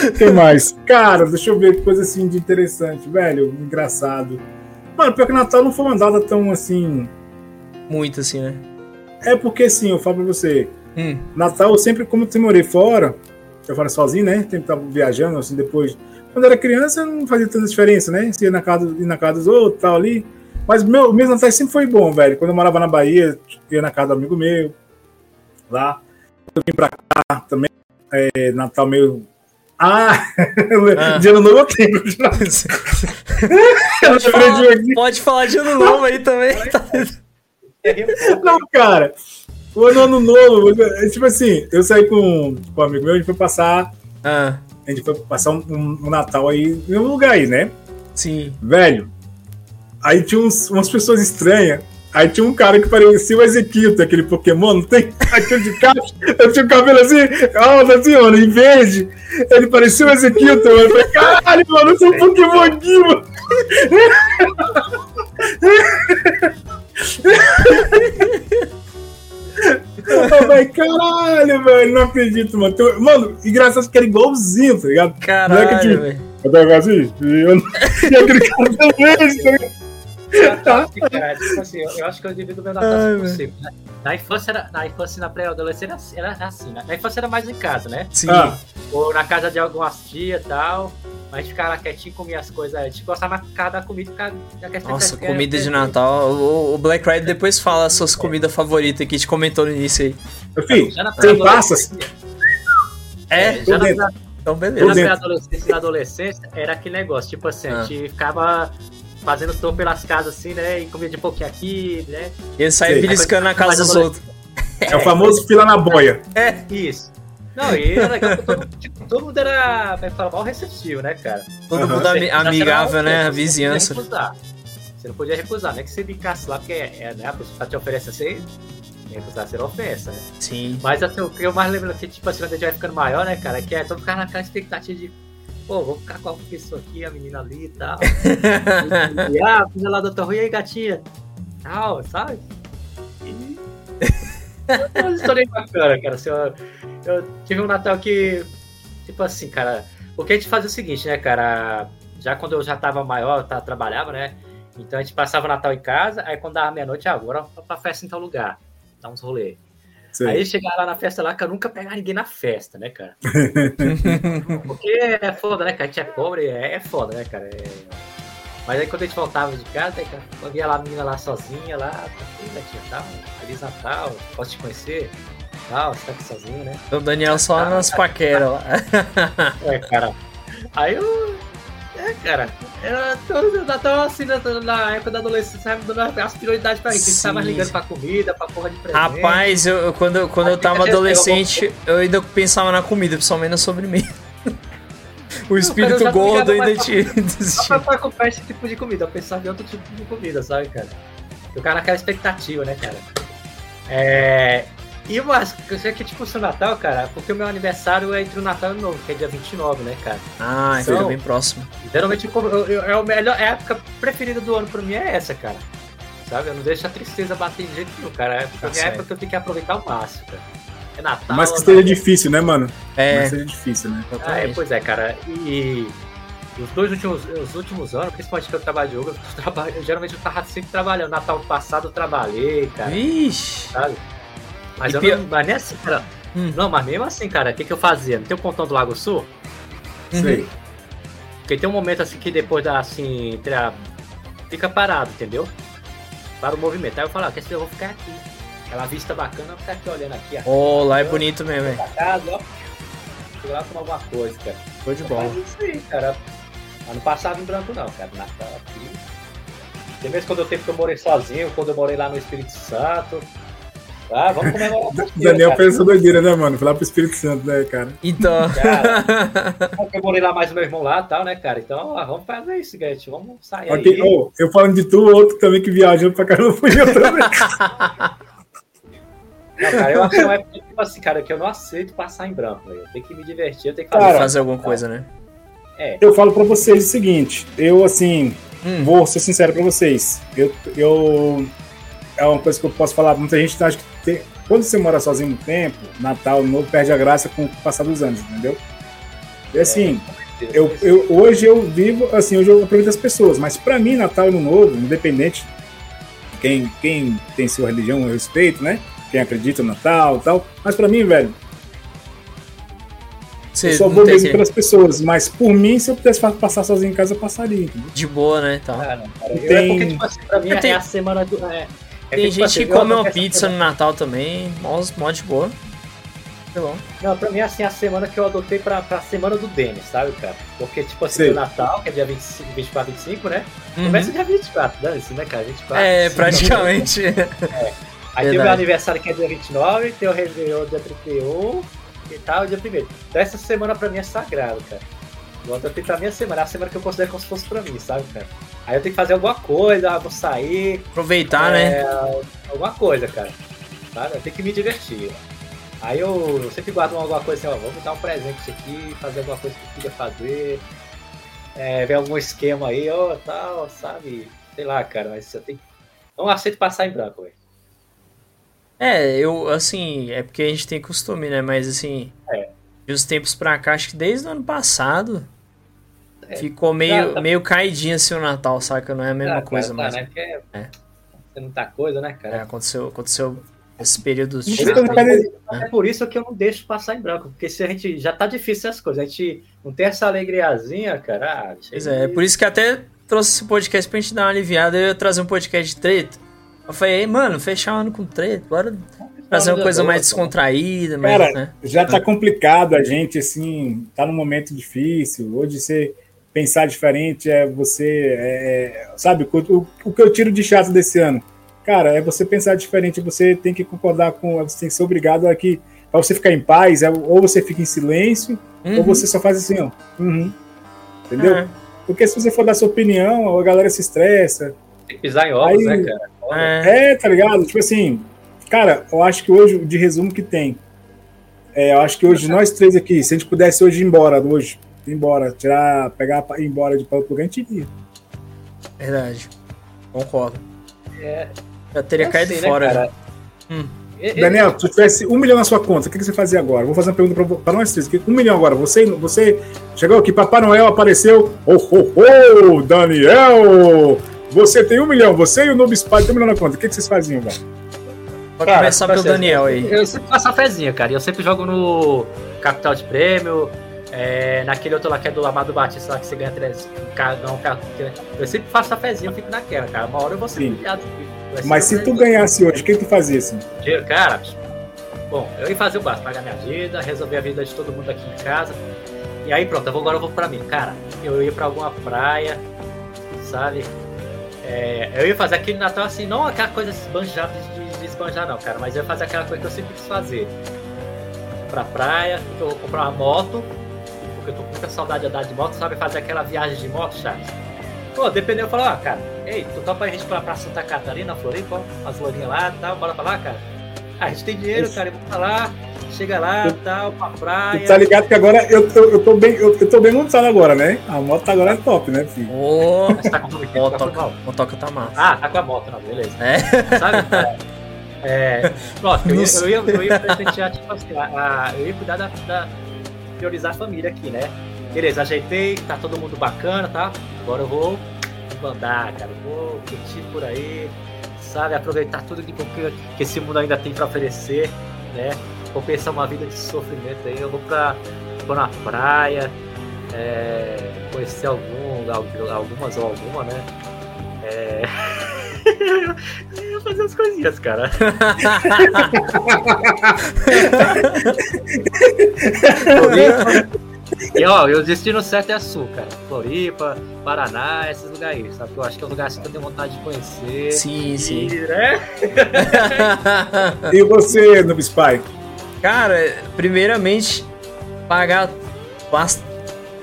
O <laughs> que mais? Cara, deixa eu ver que coisa assim de interessante, velho, engraçado. Mano, pior que Natal não foi uma data tão assim. Muito assim, né? É porque assim, eu falo pra você, Hum. Natal eu sempre, como eu morei fora, eu fora sozinho, né? Sempre tava viajando, assim, depois. Quando eu era criança, não fazia tanta diferença, né? Se ia na casa, ia na casa dos outros tal ali. Mas meu, meu Natal sempre foi bom, velho. Quando eu morava na Bahia, ia na casa do amigo meu, lá. Eu vim pra cá também, é, Natal meio. Ah! Ah. de ano novo eu tenho. Eu lembrei de um aqui. Pode falar de ano novo aí também. Tá. Não, cara. O ano, ano novo, é, tipo assim, eu saí com, com um amigo meu, a gente foi passar. Ah, A gente foi passar um, um- um Natal aí em um lugar aí, né? sim. Velho. Aí tinha uns- umas pessoas estranhas. Aí tinha um cara que parecia o Ezequiel, daquele Pokémon, não tem? <laughs> Aquele de caixa. Eu tinha o cabelo assim, alto assim, mano, em verde. Ele parecia o Ezequiel. Eu falei, caralho, mano, eu sou um Pokémon aqui, mano. <laughs> Eu falei, caralho, velho, não acredito, mano. Mano, engraçado que era igualzinho, tá ligado? É Caralho, velho. eu tava assim, e eu não- e aquele cabelo verde, tá ligado? Cara, tipo assim, eu, eu acho que eu divido o meu Natal Ai, assim possível. né? Na infância, era, na infância e na pré-adolescência era, era assim, né? Na infância era mais em casa, né? Sim. Ah, Ou na casa de algumas tias e tal. Mas a gente ficava lá quietinho, comia as coisas. A gente gostava mais por causa da comida, por causa da questão Nossa, que comida de Natal. O, o Black Rider depois fala as suas comidas favoritas que a gente comentou no início aí. meu filho, tem passas? pré-adolescência- É? já na, Então já beleza. na e na adolescência era aquele negócio. Tipo assim, Ah. a gente ficava fazendo tour pelas casas assim, né? E comia de pouquinho aqui, né? Ele sai beliscando na casa dos outros. É o famoso fila na boia. Isso. Não, e era legal que todo, tipo, todo mundo era, como é que fala, mal receptivo, né, cara? Todo Aham. mundo você amigável, né? A você não vizinhança. podia recusar. Você não podia recusar, não é que você brincasse lá, porque é, é, né, a pessoa te oferece assim, recusar ser ofensa, né? Sim. Mas assim, o que eu mais lembro é que, tipo assim, quando a gente vai ficando maior, né, cara, que é todo ficar naquela expectativa de, pô, vou ficar com a pessoa aqui, a menina ali e tal. e, <laughs> e, ah, filha lá do. Rui, e aí, gatinha? Tal, sabe? E... É <laughs> uma história bacana, cara. Assim, eu, eu tive um Natal que, tipo assim, cara, porque a gente fazia o seguinte, né, cara, já quando eu já tava maior, eu tava, trabalhava, né, então a gente passava o Natal em casa, aí quando dava meia-noite, ah, agora pra festa em tal lugar, dar uns rolê. Sei. Aí chegar lá na festa lá, que eu nunca pegar ninguém na festa, né, cara? <laughs> Porque é foda, né, cara? A gente é pobre, é, é foda, né, cara? É- Mas aí quando a gente voltava de casa, aí, cara, eu via lá a menina lá sozinha, lá, tranquila, tia, tal, Feliz Natal, posso te conhecer, tal, você tá aqui sozinho, né? O Daniel só nas paqueras lá. É, cara. Aí eu. É, cara. Era Natal assim, na, na época da adolescência, sabe, dando as prioridades pra gente. A gente tava ligando pra comida, pra porra de presente. Rapaz, eu, quando, eu- quando eu tava adolescente, eu ainda pensava na comida, principalmente na sobremesa. <laughs> O espírito gordo ainda tinha. Só pra, pra comprar esse tipo de comida, eu pensava em outro tipo de comida, sabe, cara? Eu cara naquela expectativa, né, cara? É. E mas, eu sei que tipo o seu Natal, cara, porque o meu aniversário é entre o Natal e o Novo, que é dia 29, né, cara? Ah, então Então- bem próximo. Geralmente eu- eu- eu- é a melhor a época preferida do ano pra mim é essa, cara. Sabe? Eu não deixo a tristeza bater de jeito nenhum, cara. É Tá a minha certo. época que eu tenho que aproveitar ao máximo, cara. É Natal. Mas que né? seja difícil, né, mano? É, Mas seja difícil, né? Ah, é, pois é, cara. E os dois últimos, os últimos anos, principalmente que eu trabalho de jogo, eu, <laughs> traba- eu geralmente eu tava sempre trabalhando. Natal passado eu trabalhei, cara, Vixe. sabe? Mas E eu pior- não, mas nem assim, cara. Hum. Não, mas mesmo assim, cara, o que, que eu fazia? Não tem o pontão do Lago Sul? Uhum. Sei. Porque tem um momento assim que depois da assim, entre a... fica parado, entendeu? Para o movimento. Aí eu falo, ah, quer saber, eu vou ficar aqui. Aquela vista bacana, eu vou ficar aqui olhando aqui, ó. Oh, lá é bonito mesmo. Pra casa, ó. Lá tomar alguma coisa, cara. Foi de bom. Mas isso aí, cara. Mas não passava em branco não, cara. Natal aqui. Tem mesmo quando eu tempo que eu morei sozinho, quando eu morei lá no Espírito Santo. Ah, vamos comemorar <laughs> pouquinho, Daniel cara. pensa doideira, né, mano? Falar pro Espírito Santo, né, cara? Então. <laughs> Eu morei lá mais o meu irmão lá e tal, né, cara? Então, ó, vamos fazer isso, Guete. Vamos sair Ok, aí. ô, eu falando de tu, outro também que viajou pra caramba fui eu também. <laughs> Não, cara, eu acho que é uma época, tipo assim, cara, que eu não aceito passar em branco. Eu tenho que me divertir, eu tenho que Cara, fazer. fazer alguma coisa, né? É, Eu falo pra vocês o seguinte, eu, assim, Hum. vou ser sincero pra vocês. Eu, eu. É uma coisa que eu posso falar. Muita gente acha que tem- quando você mora sozinho no tempo, Natal, Novo, perde a graça com o passar dos anos, entendeu? E assim, eu, eu, hoje eu vivo, assim, hoje eu aproveito as pessoas, mas pra mim, Natal e Ano Novo, independente, quem, quem tem sua religião, eu respeito, né? Quem acredita no Natal e tal, mas pra mim, velho, Você eu só vou mesmo que- pelas pessoas, mas por mim, se eu pudesse passar sozinho em casa, eu passaria, entendeu? de boa, né? Não, cara. Eu- Tem- É porque, tipo assim, pra mim É, tem- é a semana do. É, é Tem tipo gente assim, que come uma pizza no Natal também, mó, de boa. Não, pra mim é assim a semana que eu adotei pra, pra semana do Denis, sabe, cara? Porque, tipo assim, Sei. o Natal, que é dia 25, 24, 25, né? Uhum. Começa dia 24, dane-se, né, cara? 24. É, Sim. praticamente. <laughs> Aí tem o meu aniversário que é dia 29, tem o Réveillon dia 31 e tal, dia 1 Então essa semana pra mim é sagrado, cara. Eu adotei pra minha semana, a semana que eu considero como se fosse pra mim, sabe, cara? Aí eu tenho que fazer alguma coisa, ah, vou sair, Aproveitar, né? é, alguma coisa, cara. Sabe? Eu tenho que me divertir. Aí eu, eu sempre guardo alguma coisa assim, ó, vamos dar um presente aqui, fazer alguma coisa que eu queria fazer. É, ver algum esquema aí, ó, tal, sabe? Sei lá, cara, mas eu tenho. Não aceito passar em branco, velho. É, eu, assim, é porque a gente tem costume, né? Mas, assim, É. de uns tempos pra cá, acho que desde o ano passado, É. ficou meio, Tá, tá. meio caidinho assim o Natal, saca? Não é a mesma Ah, coisa mais. Tá, né? Porque é. É. Tem muita coisa, né, É, cara? aconteceu, aconteceu esse período Muita chato É por isso que eu não deixo passar em branco, porque se a gente já tá difícil as coisas, a gente não tem essa alegriazinha, cara. Ah, Pois é, é por isso que até trouxe esse podcast pra gente dar uma aliviada. Eu ia trazer um podcast de treta. Eu falei, "Ei, mano, fechar o ano com treta, bora trazer uma coisa mais descontraída, mais, Cara, né? já tá complicado a gente, assim, tá num momento difícil. Hoje você pensar diferente é você, é, sabe, o, o- que eu tiro de chato desse ano? Cara, é você pensar diferente, você tem que concordar com, você tem que ser obrigado a que, pra você ficar em paz, é, ou você fica em silêncio, ou Uhum. você só faz assim, ó. uhum. entendeu? É, Porque se você for dar sua opinião, a galera se estressa. Tem que pisar em ovos, Aí- né, cara? Olha, é. É, tá ligado? Tipo assim, cara, eu acho que hoje, de resumo que tem, é, eu acho que hoje nós três aqui, se a gente pudesse hoje ir embora, hoje, ir embora, tirar, pegar, ir embora de para outro lugar, a gente iria. Verdade. Concordo. É, Já teria é caído assim, né, fora. cara? já. Hum. Daniel, se tivesse um milhão na sua conta, o que, que você fazia agora? Vou fazer uma pergunta pra, pra nós três. Um milhão agora. Você, você chegou aqui, Papai Noel apareceu. Oh, oh, oh, Daniel! Você tem um milhão, você e o Noob Spy tem um milhão na conta. O que, que vocês faziam, velho? Pode Cara, começar pelo assim, Daniel aí. Eu sempre faço a fezinha, cara. Eu sempre jogo no Capital de Prêmio, é, naquele outro lá que é do Amado Batista, lá que você ganha três carro, carro. Eu sempre faço a fezinha, eu fico naquela, cara. Uma hora eu vou ser Sim. humilhado. Mas se tu ganhasse hoje, o que, tu fazia assim? dinheiro, cara. Bom, eu ia fazer o básico, pagar minha vida, resolver a vida de todo mundo aqui em casa. E aí pronto, eu vou, agora eu vou pra mim. Cara, eu ia pra alguma praia, sabe? É, eu ia fazer aquele Natal assim, não aquela coisa esbanjada de, de esbanjar não, cara, mas eu ia fazer aquela coisa que eu sempre quis fazer. Pra praia, eu vou comprar uma moto, porque eu tô com muita saudade de andar de moto, sabe? Fazer aquela viagem de moto, Charles. Pô, dependendo, eu falo, ah, cara, ei, tu topa a gente pra, pra Santa Catarina, Floripa, as lourinhas lá e tal, bora pra lá, cara? Ah, a gente tem dinheiro, Isso. cara, vamos pra lá, chega lá e tal, pra praia. Tu tá ligado que agora eu, eu, eu tô bem, eu, eu tô bem montado agora, né? A moto tá agora é top, né, filho? Ô, Mas tá com o ó, tá motoca tá massa. Ah, tá com a moto, não, beleza. É? Sabe? cara? É, eu eu ia, eu ia presentear, tipo assim, a, a- eu ia cuidar da, da- priorizar a família aqui, né? Beleza, ajeitei, tá todo mundo bacana, tá? Agora eu vou mandar, cara, eu vou curtir por aí, sabe? Aproveitar tudo que, que, esse mundo ainda tem pra oferecer, né? Vou pensar uma vida de sofrimento aí, eu vou pra, vou na praia, é, conhecer algum, al- algumas ou alguma, né? É... <laughs> eu ia fazer as coisinhas, cara. <laughs> E ó, o destino certo é sul, cara. Floripa, Paraná, esses lugares aí, sabe? Eu acho que é um lugar assim que eu tenho vontade de conhecer. Sim, sim. E, né? E você, Noob Spy? Cara, primeiramente, pagar,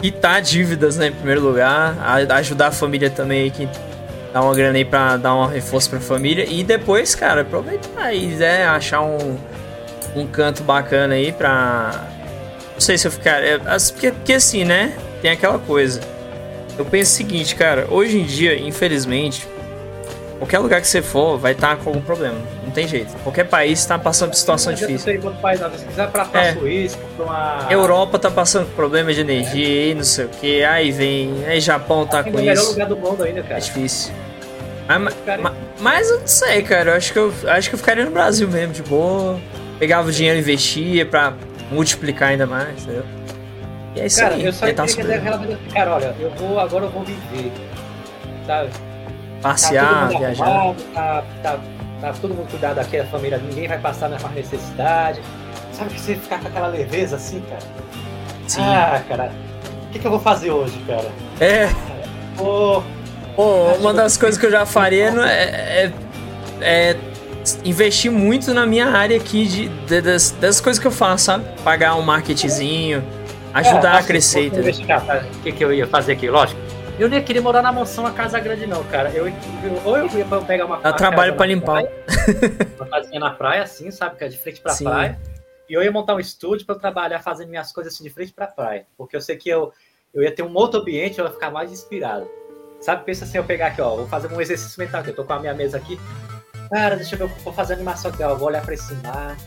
quitar dívidas, né, em primeiro lugar, ajudar a família também aí, que dá uma grana aí pra dar um reforço pra família, e depois, cara, aproveitar aí, né, achar um, um canto bacana aí pra... Não sei se eu ficar... é, porque, porque assim, né, tem aquela coisa, Eu penso o seguinte, cara, hoje em dia, infelizmente, qualquer lugar que você for vai estar com algum problema. Não tem jeito. Qualquer país está passando por situação Não difícil. ir pra outro país, não. Se quiser pra, pra É. Suíça, pra uma. Europa tá passando por problema de energia e não sei o que. Aí vem. Aí Japão tá Ainda com é o melhor isso. lugar do mundo ainda, É cara. difícil. Mas, ma- Cara, ma- mas eu não sei, cara. Eu acho que eu acho que eu ficaria no Brasil mesmo, de boa. Pegava o dinheiro e investia pra multiplicar ainda mais, entendeu? E é isso Cara, aí. eu só queria que sobreviver. realmente. Cara, olha, eu vou. Agora eu vou viver. Sabe? Passear, tá viajar. arrumado, tá, tá, tá todo mundo cuidado aqui, a família, ninguém vai passar na necessidade. Sabe que você ficar com aquela leveza assim, cara? Sim. Ah, cara, o que, que eu vou fazer hoje, cara? É, Pô, pô, uma das coisas que eu já faria não é, é- é investir muito na minha área aqui de, de- das, das coisas que eu faço, sabe? Pagar um marketzinho, ajudar cara, a crescer, tá? O que, que eu ia fazer aqui? Lógico. Eu nem queria morar na mansão, na casa grande, não, cara. Eu, eu- ou eu ia pegar uma. Dá trabalho pra limpar. praia, <laughs> Uma casinha na praia, assim, sabe? Que é de frente pra Sim. praia. E eu ia montar um estúdio pra eu trabalhar fazendo minhas coisas assim de frente pra praia. Porque eu sei que eu, eu ia ter um outro ambiente, eu ia ficar mais inspirado. Sabe? Pensa assim, eu pegar aqui, ó, vou fazer um exercício mental aqui. Eu tô com a minha mesa aqui. Cara, deixa eu ver, eu vou fazer animação aqui, ó. Vou olhar pra esse mar.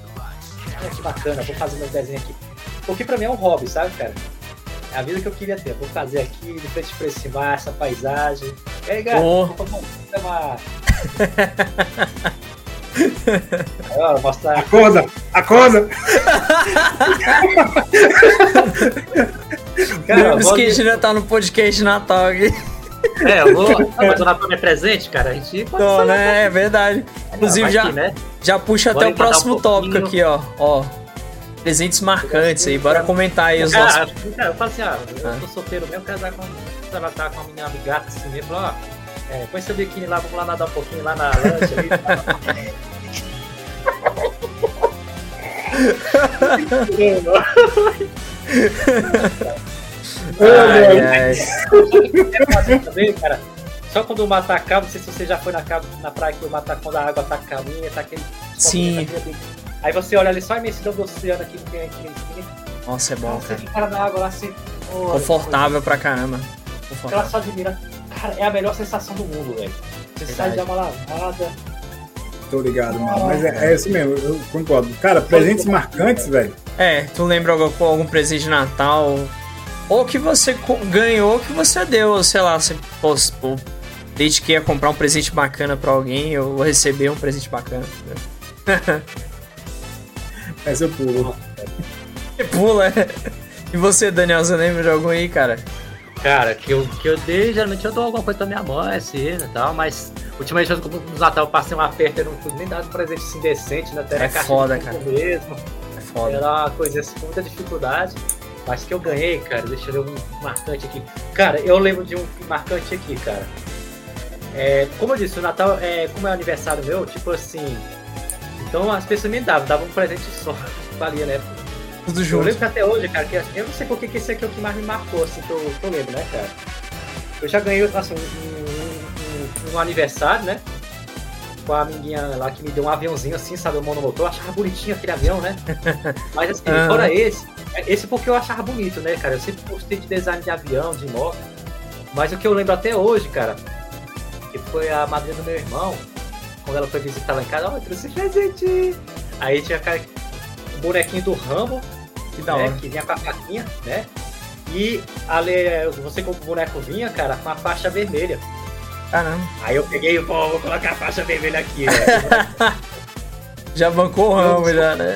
Olha que bacana, vou fazer meus desenhos aqui. Porque pra mim é um hobby, sabe, cara? É a vida que eu queria ter. Vou fazer aqui, de frente pra esse mar, essa paisagem. E aí, galera, Pô. vou fazer uma... Ó, mostrar Acorda, acorda. Cara, Lembre-se que a gente já tá no podcast de Natal aqui. É, eu vou. Ah, mas o Natal é presente, cara. A gente pode Não, falar. né? É verdade. Inclusive, Vai já, que, né? já puxa Bora até o emendar um próximo tópico aqui, ó. Ó. Presentes marcantes aí. Bora comentar aí os nossos. Cara, cara, eu falo assim, ah, eu Ah. tô solteiro mesmo, casar com. Ela tá com a minha amigata assim mesmo, falou, ó. É, põe seu biquíni lá, vamos lá nadar um pouquinho lá na lancha ali. <laughs> <laughs> <laughs> Ai, ai. quero fazer também, cara. Só quando o mar tá calmo, não sei se você já foi na, na praia que o mar tá quando a água tá calminha, tá aquele. Sim. Aí você olha ali só a imensidão do oceano aqui que tem aqui. Nossa, é bom, Você cara. fica na água lá assim. olha, Confortável pra caramba. Ela Confortável. só admira. Cara, é a melhor sensação do mundo, velho. Você sai de uma lavada. Tô ligado, mano. Mas é, é isso mesmo, eu concordo. Cara, presentes marcantes, velho. É, tu lembra algum, algum presente de Natal? Ou que você ganhou, que você deu, sei lá, você pô, pô, desde que ia comprar um presente bacana pra alguém, ou receber um presente bacana. <laughs> Essa eu pulo. Que Pula, é. E você, Daniel, você lembra de algum aí, cara? Cara, que eu, que eu dei, geralmente eu dou alguma coisa pra minha mãe, assim, e tal, mas ultimamente eu, no Natal eu passei um aperto, eu não pude nem dar um presente assim decente, né? Até É a caixa foda, de cara. mesmo. É foda. Era uma coisa assim, com muita dificuldade. Mas que eu ganhei, cara, deixa eu ver um marcante aqui. Cara, eu lembro de um marcante aqui, cara. É, como eu disse, o Natal, é, como é aniversário meu, tipo assim. Então as pessoas me davam, davam um presente só. <laughs> Valia, né? Tudo Eu junto. lembro que até hoje, cara, que eu não sei porque que esse aqui é o que mais me marcou, assim, que eu, que eu lembro, né, cara? Eu já ganhei, assim, um, um- um- um aniversário, né? Com a amiguinha lá que me deu um aviãozinho assim, sabe, o monomotor. Eu achava bonitinho aquele avião, né? <laughs> Mas assim, fora esse, esse porque eu achava bonito, né, cara? Eu sempre gostei de design de avião, de moto. Mas o que eu lembro até hoje, cara, que foi a madrinha do meu irmão, quando ela foi visitar lá em casa, ó, eu trouxe presente. Aí tinha cara, um bonequinho do Rambo, Que da né, hora. que vinha com a faquinha, né? E ali, você com o boneco vinha, cara, com a faixa vermelha. Caramba. Aí eu peguei, pô, vou colocar a faixa vermelha aqui, né? <laughs> Já bancou o ramo, já, né?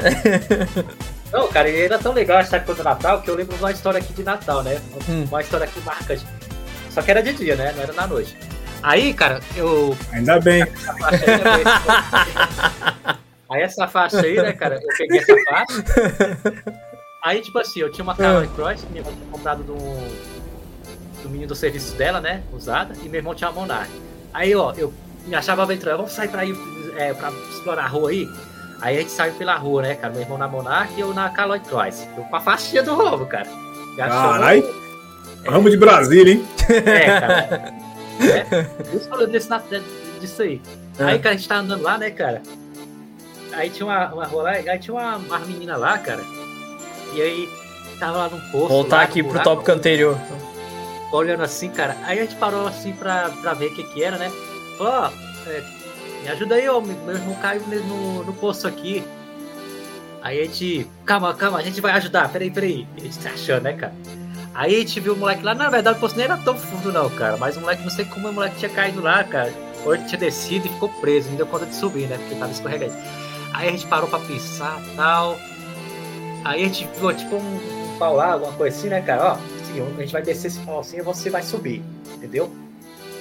<laughs> Não, cara, e era tão legal essa época do Natal que eu lembro de uma história aqui de Natal, né? Hum. Uma história aqui marcante. Só que era de dia, né? Não era na noite. Aí, cara, eu. Ainda bem. Essa faixa aí, aí essa faixa aí, né, cara? Eu peguei essa faixa. Aí, tipo assim, eu tinha uma Caloi Cross que minha irmã tinha comprado do, do menino do serviço dela, né? Usada, e meu irmão tinha uma Monarch. Aí, ó, eu me achava aventureiro, vamos sair pra ir é, pra explorar a rua aí. Aí a gente saiu pela rua, né, cara? Meu irmão na Monarch e eu na Caloi Cross. Eu com a faixinha do roubo, cara. Carai. chamou- Ramo de Brasília, hein? É, <laughs> cara. É. Isso falando desse, disso aí. É. Aí, cara, a gente tá andando lá, né, cara? Aí tinha uma, uma rua lá, aí tinha uma, uma menina lá, cara. E aí tava lá num poço. Voltar lá, aqui pro buraco. tópico anterior. olhando assim, cara. Aí a gente parou assim pra, pra ver o que que era, né? Falou, ó, é, me ajuda aí, ó, meu irmão caiu no, no poço aqui. Aí a gente, calma, calma, a gente vai ajudar, peraí, peraí. A gente tá achando, né, cara? Aí a gente viu o moleque lá, na verdade o poço nem era tão fundo não, cara. Mas o moleque, não sei como o moleque tinha caído lá, cara. Ou ele tinha descido e ficou preso, não deu conta de subir, né? Porque tava escorregando. Aí a gente parou pra pensar tal. Aí a gente viu tipo um, pau lá, alguma coisa assim, né, cara? Ó, assim, a gente vai descer esse pau assim e você vai subir, entendeu?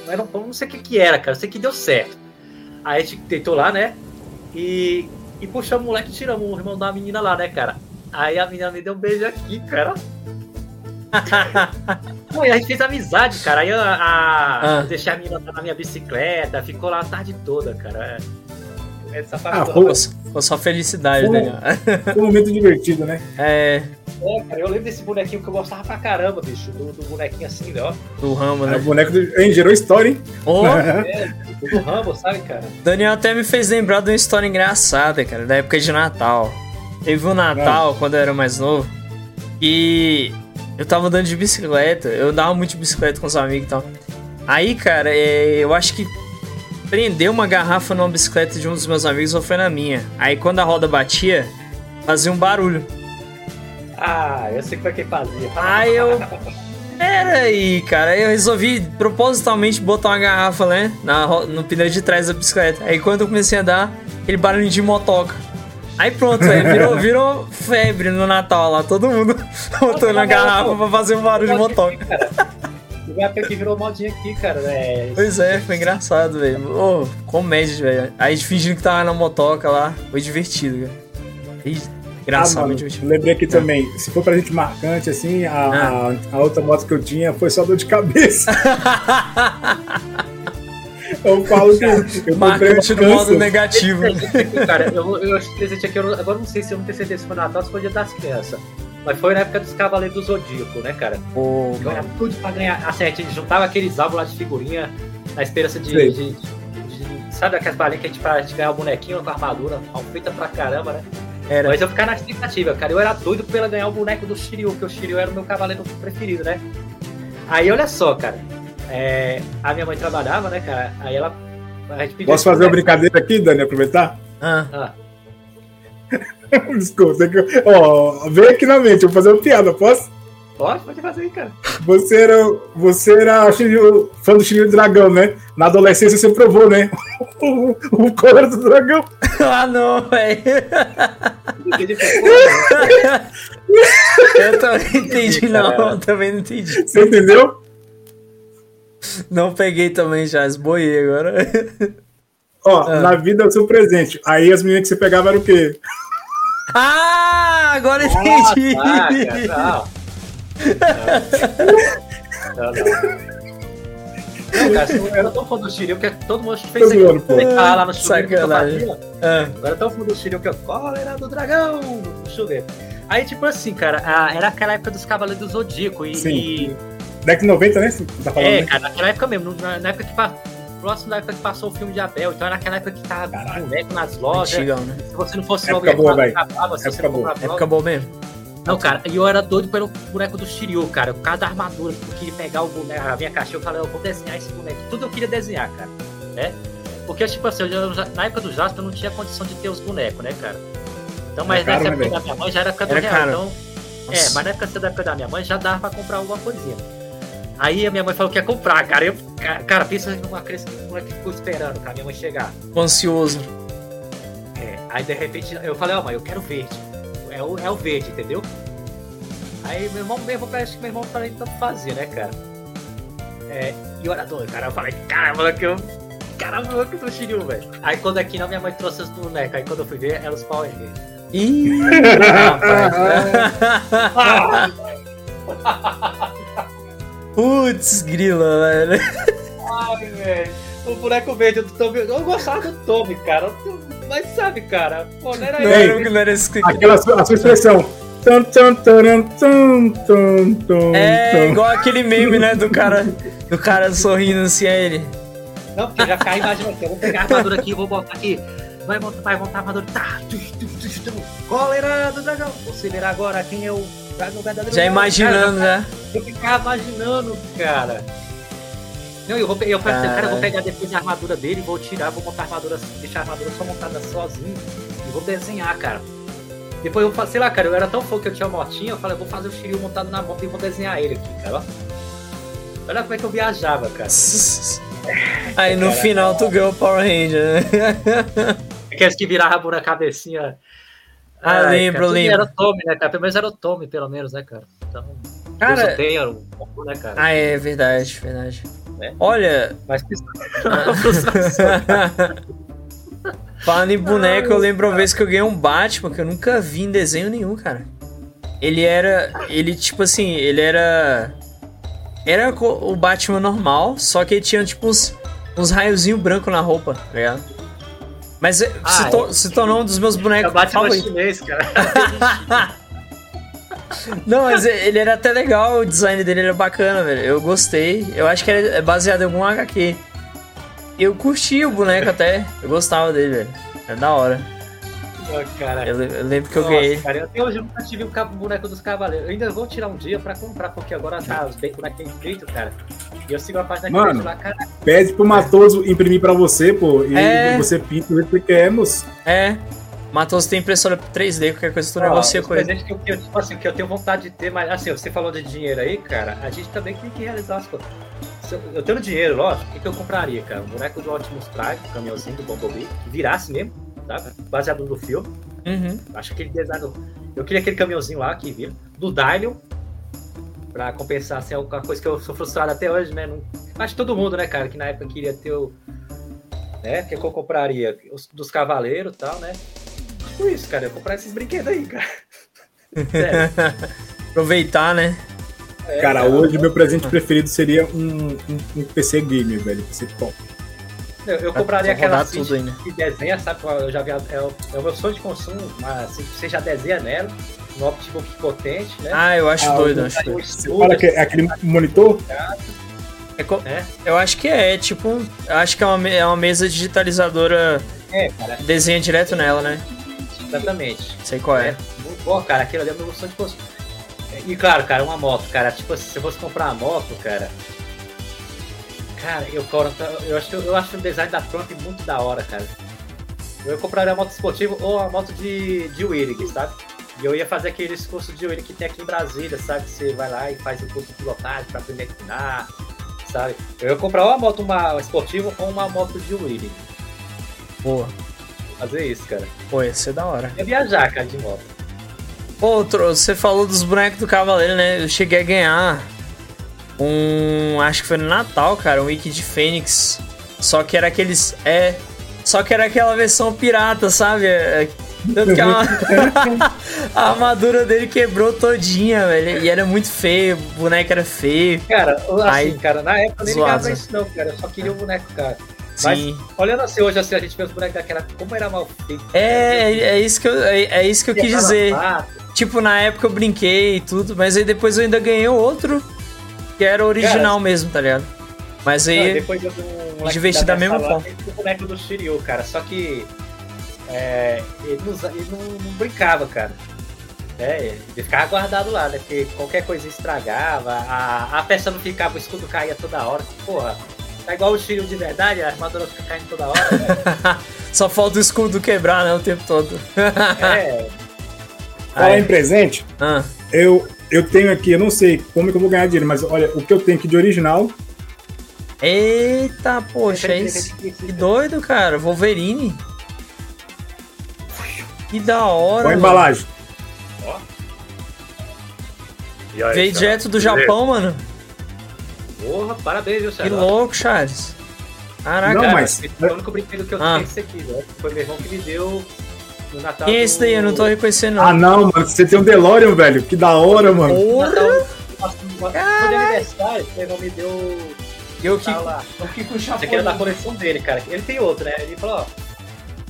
Mas não, não sei o que que era, cara. Eu sei que deu certo. Aí a gente deitou lá, né? E, e puxamos o moleque e tiramos o irmão da menina lá, né, cara? Aí a menina me deu um beijo aqui, cara. <laughs> Pô, e a gente fez amizade, cara. Aí a, a- Ah. deixei a menina na minha bicicleta, ficou lá a tarde toda, cara. Essa parte Ah, ficou só felicidade, Pô. Daniel. <laughs> Foi um momento divertido, né? É, Pô, cara, eu lembro desse bonequinho que eu gostava pra caramba, bicho. Do, do bonequinho assim, ó. do Rambo, O né? boneco do... hein, gerou história, hein? Ô, <laughs> Do Rambo, sabe, cara? Daniel até me fez lembrar de uma história engraçada, cara, da época de Natal. Teve um Natal, quando eu era mais novo, e eu tava andando de bicicleta, eu andava muito de bicicleta com os amigos e tal. Aí, cara, é, eu acho que prendeu uma garrafa numa bicicleta de um dos meus amigos ou foi na minha. Aí quando a roda batia, fazia um barulho. Ah, eu sei como é que fazia. Aí eu. Pera aí, cara. Aí eu resolvi propositalmente botar uma garrafa, né? Na, no pneu de trás da bicicleta. Aí quando eu comecei a dar, aquele barulho de motoca. Aí pronto, aí virou, <laughs> virou febre no Natal lá. Todo mundo <laughs> botando a garrafa pra fazer um barulho de motoca. O gato aqui virou modinha aqui, cara. É, Pois é, foi engraçado, velho. Ô, comédia, velho. Aí fingindo que tava na motoca lá. Foi divertido, cara. Ih, Ah, Engraçado, mano, muito divertido. lembrei aqui também, se for pra gente marcante, assim, a, Ah. a, a outra moto que eu tinha foi só dor de cabeça. <laughs> eu falo que eu Marcante do modo negativo. cara, eu, eu acho que presente aqui, eu não- agora eu não sei se eu não tenho certeza se foi Natal ou se foi Dia das Crianças. Mas foi na época dos Cavaleiros do Zodíaco, né, cara? Pô, Eu era tudo pra ganhar. Assim, a gente juntava aqueles álbuns lá de figurinha na esperança de. Sei. de- de- sabe aquelas balinhas que a gente, pra, a gente ganhar o bonequinho com a armadura, mal feita pra caramba, né? era. Mas eu ficava na expectativa, cara. Eu era doido pela ganhar o boneco do Shiryu, porque o Shiryu era o meu cavaleiro preferido, né? Aí olha só, cara. É, a minha mãe trabalhava, né, cara? Aí ela. A gente pediu Posso fazer uma brincadeira aqui, Dani, aproveitar? Ah, Ah, <laughs> Desculpa, que- ó, vem aqui na mente, eu vou fazer uma piada, posso? pode, pode fazer aí, cara. Você era, você era fã do Shiryu Dragão, né? Na adolescência você provou, né? <laughs> o, o do dragão. <laughs> ah não, velho. Ficou- Eu também não entendi, não. Eu também não entendi. Você entendeu? Não peguei também já, esboiei agora. Ó, Ah. na vida é o seu presente. Aí as meninas que você pegava eram o quê? Ah, agora eu entendi. Ah, cara, não. Não, não. Não, cara, eu era tão fã do Shiryu que todo mundo fez Tô isso. Ah, lá no chuveiro. Ah, era tão fã do Shiryu que eu. Cólera do dragão! No chuveiro. Aí, tipo assim, cara, era aquela época dos Cavaleiros do Zodíaco. E, Sim. e- Década de 90, né? Tá falando, é, né? cara, naquela época mesmo, na, na época que próximo da época que passou o filme de Abel, então era naquela época que tava Caralho. boneco nas lojas. antigão, né? Se você não fosse Época logo, boa, velho. acabava, se Época boa. comprava Época boa mesmo. Não, cara, e eu era doido pelo boneco do Shiryu, cara. Por causa da armadura, eu queria pegar o boneco, a minha caixinha, eu falei, eu vou desenhar esse boneco. Tudo eu queria desenhar, cara, né? Porque, tipo assim, eu já- na época do Jasper eu não tinha condição de ter os bonecos, né, cara? Então, mas É caro, nessa né, época da minha mãe já era época do Era real, então... É, mas na época da época da minha mãe já dava pra comprar alguma coisinha. Aí a minha mãe falou que ia comprar, cara. Eu, cara, cara, pensa numa criança que moleque ficou esperando pra minha mãe chegar. Tô ansioso. É, aí de repente eu falei, ó, mãe, eu quero verde. É o, é o verde, entendeu? Aí meu irmão mesmo, parece que meu irmão falei tanto fazia, né, cara? É, e orador, cara, eu falei, caramba, que eu. Caramba, que eu tô Shiryu, velho. Aí quando aqui não, minha mãe trouxe os bonecos. Aí quando eu fui ver, eram os Power Rangers. Ih, <laughs> rapaz. <laughs> <laughs> Putz, grila, velho. Ai, velho. O boneco verde do Tommy. Eu gostava do Tommy, cara. Mas sabe, cara, pô, não era Não ele. não era esse que- Aquela sua, a sua expressão. Tum, tum, tum, tum, tum, É tum. igual aquele meme, né? Do cara, do cara sorrindo assim a ele. Não, porque já cai imagina aqui. Eu vou pegar a armadura aqui, vou botar aqui. Vai montar, vai montar a armadura. Tá. Cólera do dragão. Você verá agora quem é o Um verdadeiro Já imaginando, né? Cara, eu ficava imaginando, cara. Não, eu vou, eu pensei, cara, eu vou pegar depois a armadura dele, vou tirar, vou montar a armadura, deixar a armadura só montada sozinho e vou desenhar, cara. Depois eu sei lá, cara, eu era tão fã que eu tinha uma motinha, eu falei, eu vou fazer o Shiryu montado na moto e vou desenhar ele aqui, cara. Olha como é que eu viajava, cara. <laughs> Aí no Cara. final tu ganhou o Power Ranger, né? Aqueles que viravam na cabecinha. Ah, Ai, lembro, cara, lembro. Era o Tommy, né, cara? Pelo menos era o Tommy, pelo menos, né, cara? Então, Cara- Deus o tenha, o Goku, né, cara? Ah, é verdade, verdade. É. Olha, Mas <laughs> falando em boneco, eu lembro uma vez que eu ganhei um Batman que eu nunca vi em desenho nenhum, cara. Ele era. Ele, tipo assim, ele era. Era o Batman normal, só que ele tinha, tipo, uns, uns raiozinhos brancos na roupa, tá ligado? Mas é, Ah, se, to- se tornou um dos meus bonecos favoritos. chinês, cara. <laughs> Não, mas ele era até legal, o design dele era bacana, velho. Eu gostei. Eu acho que é baseado em algum HQ. Eu curti o boneco até. Eu gostava dele, velho. Era da hora. Cara. Eu, eu lembro que eu Nossa, ganhei. cara, eu até hoje eu nunca tive o cabo- boneco dos cavaleiros. Eu ainda vou tirar um dia pra comprar, porque agora tá os bonequinhos inscritos, cara. E eu sigo a página Mano. que lá, cara. Pede pro Matoso imprimir pra você, pô, e É. você pinta jeito que queremos. É. Matos tem impressora 3D, qualquer coisa tu Ó, negocia com ele. que eu, que eu, tipo assim, que eu tenho vontade de ter, mas assim, você falou de dinheiro aí, cara, a gente também tem que realizar as coisas. Eu, eu tendo dinheiro, lógico, o que, que eu compraria, cara? Um boneco do Optimus Prime, um caminhãozinho do Bumblebee, que virasse mesmo, tá? Baseado no filme. Uhum. Acho que ele design. Eu queria aquele caminhãozinho lá que vira. Do Dylion. Pra compensar assim, alguma coisa que eu sou frustrado até hoje, né? Não... Acho que todo mundo, né, cara, que na época queria ter o. Né? O que eu compraria? Os, dos cavaleiros e tal, né? Tipo isso, cara. Eu comprar esses brinquedos aí, cara. <laughs> Sério. Aproveitar, né? É, Cara, hoje meu presente preferido seria um, um, um PC gamer, velho. PC top. Eu, eu compraria Pra rodar aquela aí, né? que desenha, sabe? Eu já vi, a- é, o, é o meu sonho de consumo, mas assim, você já desenha nela, um notebook potente, né? Ah, eu acho Ah, doido, eu- acho doido. estúdio, Fala que é aquele monitor? É co- É. Eu acho que é, tipo, um- eu acho que é uma, é uma mesa digitalizadora, É, cara, desenha direto nela, né? exatamente. Sei qual é. É, muito bom, cara. Aquilo ali é meu sonho de consumo. E claro, cara, uma moto, cara. Tipo, se eu fosse comprar uma moto, cara. Cara, eu, eu, acho, eu acho o design da Trump muito da hora, cara. Eu compraria uma moto esportiva ou uma moto de, de Willig, sabe? E eu ia fazer aqueles cursos de Willig que tem aqui em Brasília, sabe? Você vai lá e faz o curso de pilotagem pra aprender a empinar, sabe? Eu ia comprar ou uma moto uma esportiva ou uma moto de Willig. Boa. Fazer isso, cara. Pô, ia ser da hora. Eu ia viajar, cara, de moto. Outro, você falou dos bonecos do Cavaleiro, né? Eu cheguei a ganhar um. Acho que foi no Natal, cara, um Wiki de Fênix. Só que era aqueles. É. Só que era aquela versão pirata, sabe? É, Tanto que a, <laughs> a armadura dele quebrou todinha, velho. E era muito feio, o boneco era feio. Cara, assim, Aí, cara, na época eu nem ligava pra isso não, cara. Eu só queria o boneco, cara. Mas, Sim. olhando assim, hoje assim, a gente vê os bonecos daquela. Como era mal feito. É, é, é isso que eu, é, é isso que eu quis dizer. Tipo, na época eu brinquei e tudo, mas aí depois eu ainda ganhei outro que era original mesmo, tá ligado? Mas Não, aí. depois eu vi um moleque diverti da mesma dessa forma. O boneco do Shiryu, cara. Só que. É, ele, não, ele não, não brincava, cara. É, ele ficava guardado lá, né? Porque qualquer coisa estragava, a, a peça não ficava, o escudo caía toda hora. Porra, tá igual o Shiryu de verdade, a armadura fica caindo toda hora, velho. <laughs> Só falta o escudo quebrar, né? O tempo todo. É, <laughs> Falar em presente, Ah, eu, eu tenho aqui, eu não sei como que eu vou ganhar dinheiro, mas olha, o que eu tenho aqui de original, Eita, poxa, é isso. Que doido, cara. Wolverine. Que da hora. olha a embalagem. Aí, Veio direto do Japão, mano. Porra, parabéns, viu, Que Charles? louco, Charles. Caraca. Não, mas- esse foi o único brinquedo que eu Ah. tenho esse aqui, velho. Foi meu irmão que me deu no Natal. Quem é esse daí? Eu não tô reconhecendo, não. Ah, não, mano, você tem um DeLorean, velho, que da hora, mano. Porra! Natal, foi de aniversário, meu irmão me deu. Eu que, Tá lá. eu que com Esse aqui era da coleção dele, cara. Ele tem outro, né? Ele falou, ó.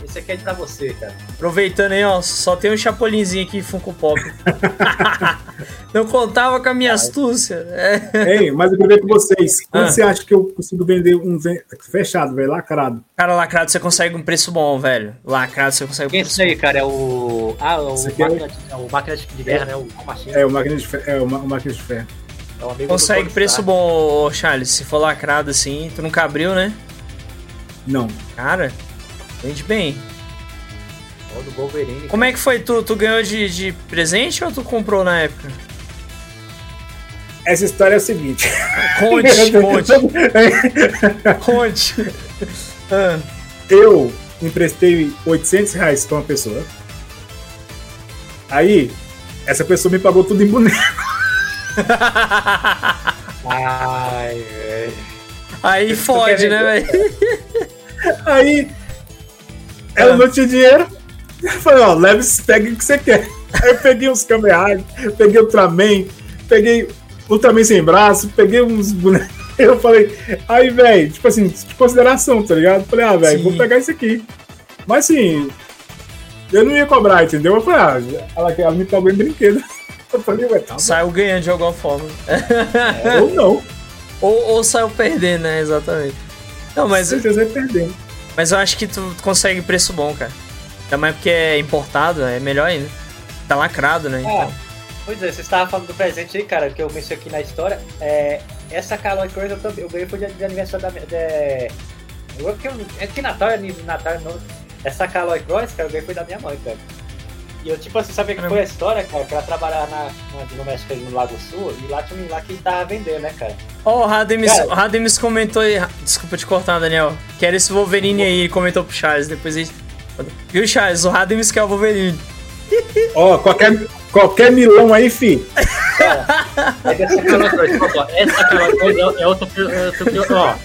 Esse aqui é pra você, cara. Aproveitando aí, ó, só tem um chapolinzinho aqui Funko Pop. <laughs> Não contava com a minha astúcia. É. Ei, mas eu queria ver com vocês. Quanto Ah. você acha que eu consigo vender um fechado, velho, lacrado? Cara, lacrado você consegue um preço bom, velho. Lacrado você consegue um preço Esse aí, cara, é o. Ah, o é o- máquina, de, é o máquina de guerra, né? O Machine. É, o máquina de ferro. É, o ma- o máquina de ferro. É o Consegue preço Stark. bom, ô, Charles. Se for lacrado assim, tu nunca abriu, né? Não. Cara, vende bem. O do Wolverine. Como é que foi? Tu, tu ganhou de, de presente ou tu comprou na época? Essa história é a seguinte. Conte, <laughs> conte, <laughs> conte. Ah, Eu emprestei 800 reais pra uma pessoa. Aí, essa pessoa me pagou tudo em boneco. <laughs> Ai, velho. Aí fode, né, velho? Aí, ela não tinha dinheiro. Eu falei, ó, leve, pegue o que você quer. Aí eu peguei uns Kamen peguei Ultraman, peguei Ultraman sem braço, peguei uns bonecos. <laughs> Eu falei, aí, velho, tipo assim, de consideração, tá ligado? Eu Falei, ah, velho, vou pegar isso aqui. Mas assim, eu não ia cobrar, entendeu? Eu falei, ah, ela, ela me pagou em brinquedo. <laughs> Eu falei, ué, tá. Saiu ganhando de alguma forma. Ou não. <laughs> Ou, ou saiu perdendo, né? Exatamente. Não, mas, Com certeza vai perdendo. Mas eu acho que tu consegue preço bom, cara. Ainda mais porque é importado, é melhor ainda. Tá lacrado, né? Ah, Então. pois é, você estava falando do presente aí, cara, que eu mencionei aqui na história. É, essa Caloi Cross eu, eu ganhei foi de, de aniversário da. De, é que Natal é Natal não. Essa Caloi Cross, cara, eu ganhei foi da minha mãe, cara. E eu, tipo assim, sabia que foi a história, cara? Que ela trabalhava na, na ali no Lago Sul e lá tinha um lá que tava vendendo, né, cara? Ó, o Rademis, Cara. o Rademis comentou aí. Desculpa te cortar, Daniel. Quero esse Wolverine aí, ele comentou pro Charles. Depois aí. Viu, Charles? O Rademis quer o Wolverine. <laughs> Ó, qualquer, qualquer milão aí, fi. É dessa Caloi Cross, ó, essa Cross é, é outro, é outro ó.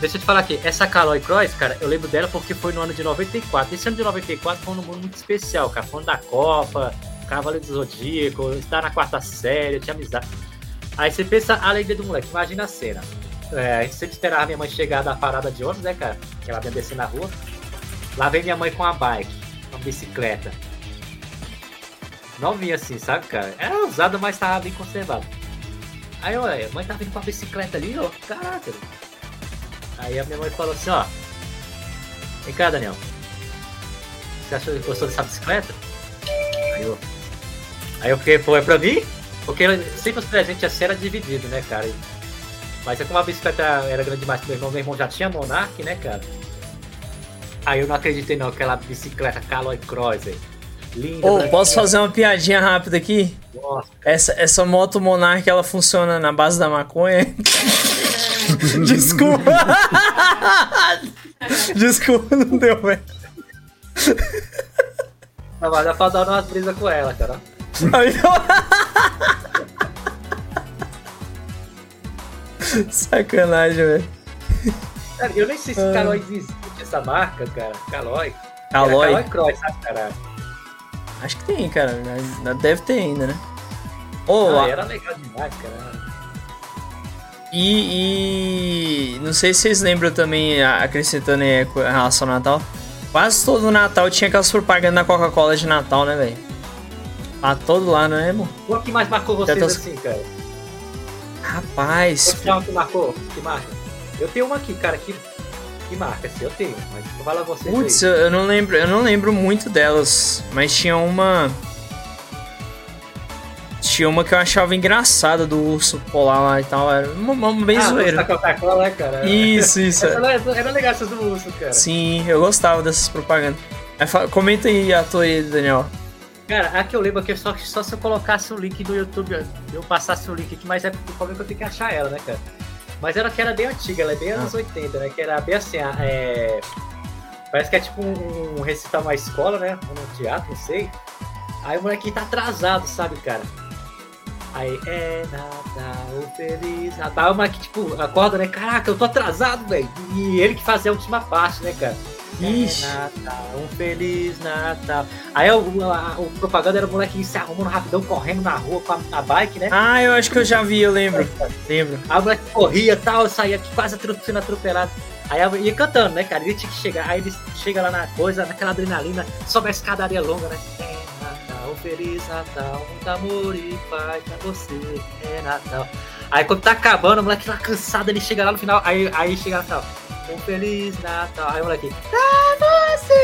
Deixa eu te falar aqui, essa Caloi Cross, cara, eu lembro dela porque foi no ano de 94. Esse ano de 94 foi um ano muito especial, cara. Foi da Copa, Cavaleiro do Zodíaco, está na quarta série, tinha amizade. Aí você pensa a alegria do moleque, imagina a cena. É, a gente sempre esperava minha mãe chegar da parada de ônibus, né, cara? Ela ia descer na rua. Lá vem minha mãe com a bike, uma bicicleta. Novinha assim, sabe, cara? Era usada, mas tava bem conservada. Aí, olha, a mãe tá vindo com a bicicleta ali, ó. Caraca. Aí a minha mãe falou assim, ó. Vem cá, Daniel. Você achou que gostou dessa bicicleta? Aí eu. Aí eu fiquei, pô, é pra mim? Porque sempre os presentes assim era dividido, né, cara? Mas é como a bicicleta era grande demais pro meu irmão, meu irmão já tinha Monark, né, cara? Aí eu não acreditei não, aquela bicicleta Caloi Cross, velho. Linda. Ô, branquinha. posso fazer uma piadinha rápida aqui? Nossa, Essa, essa moto Monarch, ela funciona na base da maconha? <laughs> <laughs> Desculpa. <laughs> Desculpa, não deu, velho. mas dá pra dar umas brisas com ela, cara. Aí. Sacanagem, velho. Cara, eu nem sei se Ah. Caloi existe essa marca, cara. Caloi. Caloi? Era Caloi Cross, sabe, cara? Acho que tem, cara. Deve ter ainda, né? Ô, Ah, a- era legal demais, cara. E, e não sei se vocês lembram também, a- acrescentando aí com relação ao Natal. Quase todo Natal tinha aquelas propagandas da Coca-Cola de Natal, né, velho? Tá todo lá, não é, irmão? Qual que mais marcou vocês tô- assim, cara? Rapaz, que marcou? Que marca? Eu tenho uma aqui, cara, que, que marca, assim, eu tenho. Mas fala vocês Putz, eu não lembro, eu não lembro muito delas, mas tinha uma tinha uma que eu achava engraçada do urso polar lá e tal, era uma, uma bem ah, zoeira. Coca-Cola, né, cara? Isso, isso. Essa era, era legal essas do urso, cara. Sim, eu gostava dessas propagandas. Comenta aí a tua aí, Daniel. Cara, a que eu lembro aqui é só, só se eu colocasse o link do YouTube, eu passasse o link aqui, mas é porque é que eu tenho que achar ela, né, cara? Mas ela que era bem antiga, ela é bem anos 80, né? Que era bem assim, é... Parece que é tipo um, um recital uma escola, né? Ou num teatro, não sei. Aí o moleque tá atrasado, sabe, cara? Aí é Natal feliz. Natal, o moleque, tipo, acorda, né? Caraca, eu tô atrasado, velho. E ele que fazia a última parte, né, cara? Ixi. É Natal, um Feliz Natal. Aí o, a- o propaganda era o moleque se arrumando rapidão, correndo na rua com a, a bike, né? Ah, eu acho que eu já vi, eu lembro. Lembro. O moleque corria e tal, saía quase sendo atropelado. Aí eu ia cantando, né, cara? Ele tinha que chegar. Aí ele chega lá na coisa, naquela adrenalina, sobe a escadaria longa, né? É Feliz Natal, muito amor e paz pra você, é Natal. Aí quando tá acabando, o moleque lá cansado, ele chega lá no final, aí, aí chega Natal. Um Feliz Natal. Aí o moleque, pra você!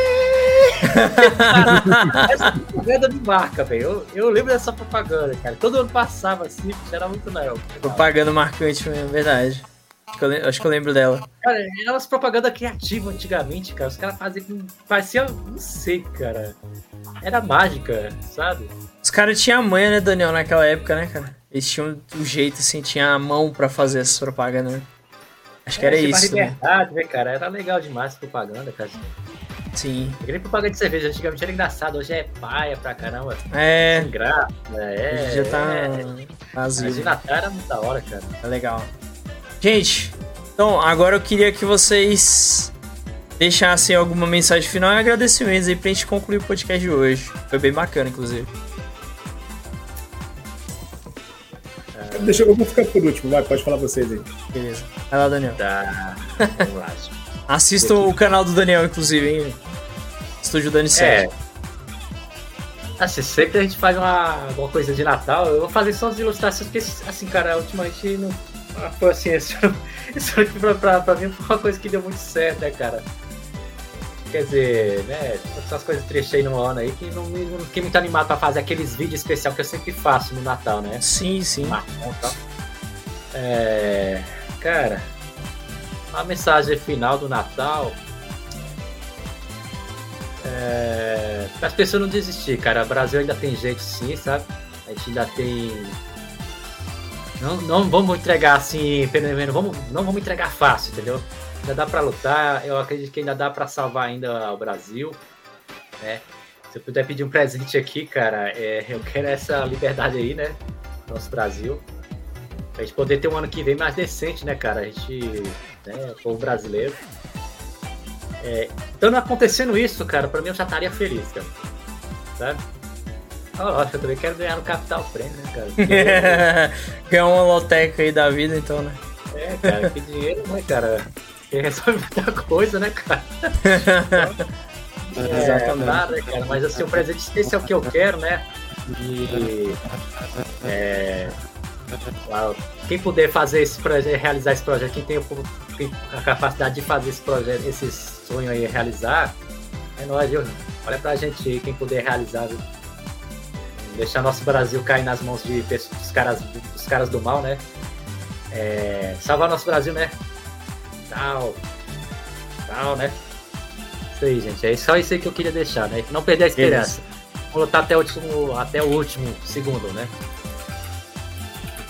<laughs> Essa propaganda me marca, velho. Eu, eu lembro dessa propaganda, cara. Todo ano passava assim, era muito legal. Propaganda marcante mesmo, verdade. Acho que, eu, acho que eu lembro dela. Cara, era umas propagandas criativas antigamente, cara. Os caras faziam com. Parecia. Não sei, cara. Era mágica, sabe? Os caras tinham a manha, né, Daniel, naquela época, né, cara? Eles tinham o jeito, assim, tinha a mão pra fazer essas propagandas, né? Acho que era mais isso, né? liberdade, né, cara? Era legal demais propaganda, cara. Sim. É que nem propaganda de cerveja, antigamente era engraçado, hoje é paia pra caramba. É, Sem graça, é. hoje já tá é. Mas vazio. de Natal era muito da hora, cara. É legal. Gente, então agora eu queria que vocês deixassem alguma mensagem final e agradecimentos aí pra gente concluir o podcast de hoje. Foi bem bacana, inclusive. Deixa eu, vou ficar por último, vai, pode falar vocês aí. Beleza. Vai lá, Daniel. Tá. Vamos lá. <laughs> Assistam o canal do Daniel, inclusive, hein? Estúdio Dani É. 7. Assim, sempre a gente faz uma, alguma coisa de Natal, eu vou fazer só as ilustrações, porque, assim, cara, ultimamente não. <laughs> Foi assim, isso, isso aqui pra, pra, pra mim foi uma coisa que deu muito certo, né, cara? Quer dizer, né, essas coisas aí no ano aí, que não, não fiquei muito animado pra fazer aqueles vídeos especiais que eu sempre faço no Natal, né? Sim, sim. Marcão e tal. É, cara, a mensagem final do Natal é para as pessoas não desistir, cara. O Brasil ainda tem jeito sim, sabe? A gente ainda tem. Não, não vamos entregar assim, pelo menos, vamos, não vamos entregar fácil, entendeu? Ainda dá pra lutar, eu acredito que ainda dá pra salvar ainda o Brasil, né? Se eu puder pedir um presente aqui, cara, é, eu quero essa liberdade aí, né? Nosso Brasil. Pra gente poder ter um ano que vem mais decente, né, cara? A gente, né, o povo brasileiro. É, estando acontecendo isso, cara, pra mim eu já estaria feliz, cara. Sabe? Ah, lógico, eu também quero ganhar no Capital Prêmio, né, cara? <laughs> Ganhar uma loteca aí da vida, então, né? é, cara, que dinheiro, né, cara? Resolve <laughs> muita coisa, né, cara? <laughs> É, Exatamente. claro, né, cara? Mas assim, o presente esse é o que eu quero, né? E. É, quem puder fazer esse projeto, realizar esse projeto, quem tem a capacidade de fazer esse projeto, esse sonho aí realizar, é nóis, viu? Olha pra gente aí, quem puder realizar, viu? Deixar nosso Brasil cair nas mãos de pessoas, dos, caras, dos caras do mal, né? É, salvar nosso Brasil, né? Tal. Tal, né? Isso aí, gente. É só isso aí que eu queria deixar, né? Não perder a esperança. Vou lutar até o último, até o último segundo, né?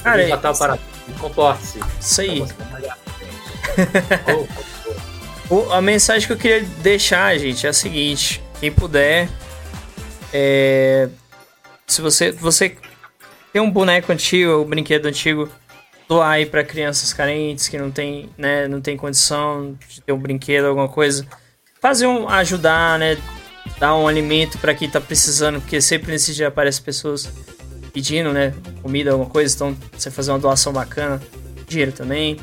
Cara, Feliz Natal para comporte-se. Isso aí. <laughs> O- a mensagem que eu queria deixar, gente, é a seguinte: quem puder, é, se você, você tem um boneco antigo, um brinquedo antigo, doar aí para crianças carentes que não tem, né, não tem condição de ter um brinquedo, alguma coisa, fazer um, ajudar, né, dar um alimento para quem tá precisando, porque sempre nesse dia aparecem pessoas pedindo, né, comida, alguma coisa, então você fazer uma doação bacana, dinheiro também.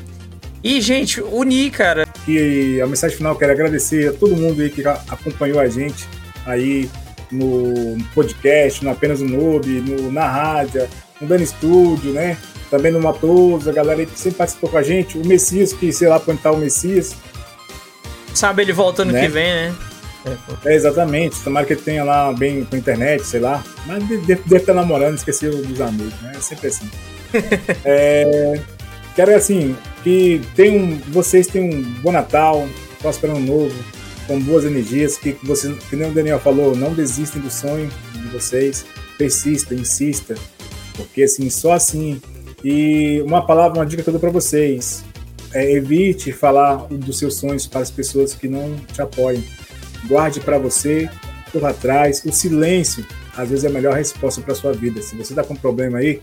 E, gente, unir, cara, E a mensagem final, quero agradecer a todo mundo aí que acompanhou a gente aí no podcast, no Apenas o Noob, no, na rádio, no Dani Studio, né? Também no Matoso, a galera que sempre participou com a gente. O Messias, que sei lá quando tá o Messias. Sabe ele volta ano Né? que vem, né? É, exatamente. Tomara que ele tenha lá bem com a internet, sei lá. Mas de- deve, estar namorando, esqueceu dos amigos, né? É sempre assim. <laughs> É, quero assim, que tenham, vocês tenham um bom Natal, próspero ano novo, com boas energias, que vocês, que nem o Daniel falou, não desistem do sonho de vocês, persista, insista, porque assim, só assim. E uma palavra, uma dica dou para vocês, é, evite falar dos seus sonhos para as pessoas que não te apoiam. Guarde para você, corra atrás. O silêncio, às vezes, é a melhor resposta para sua vida. Se você está com um problema aí,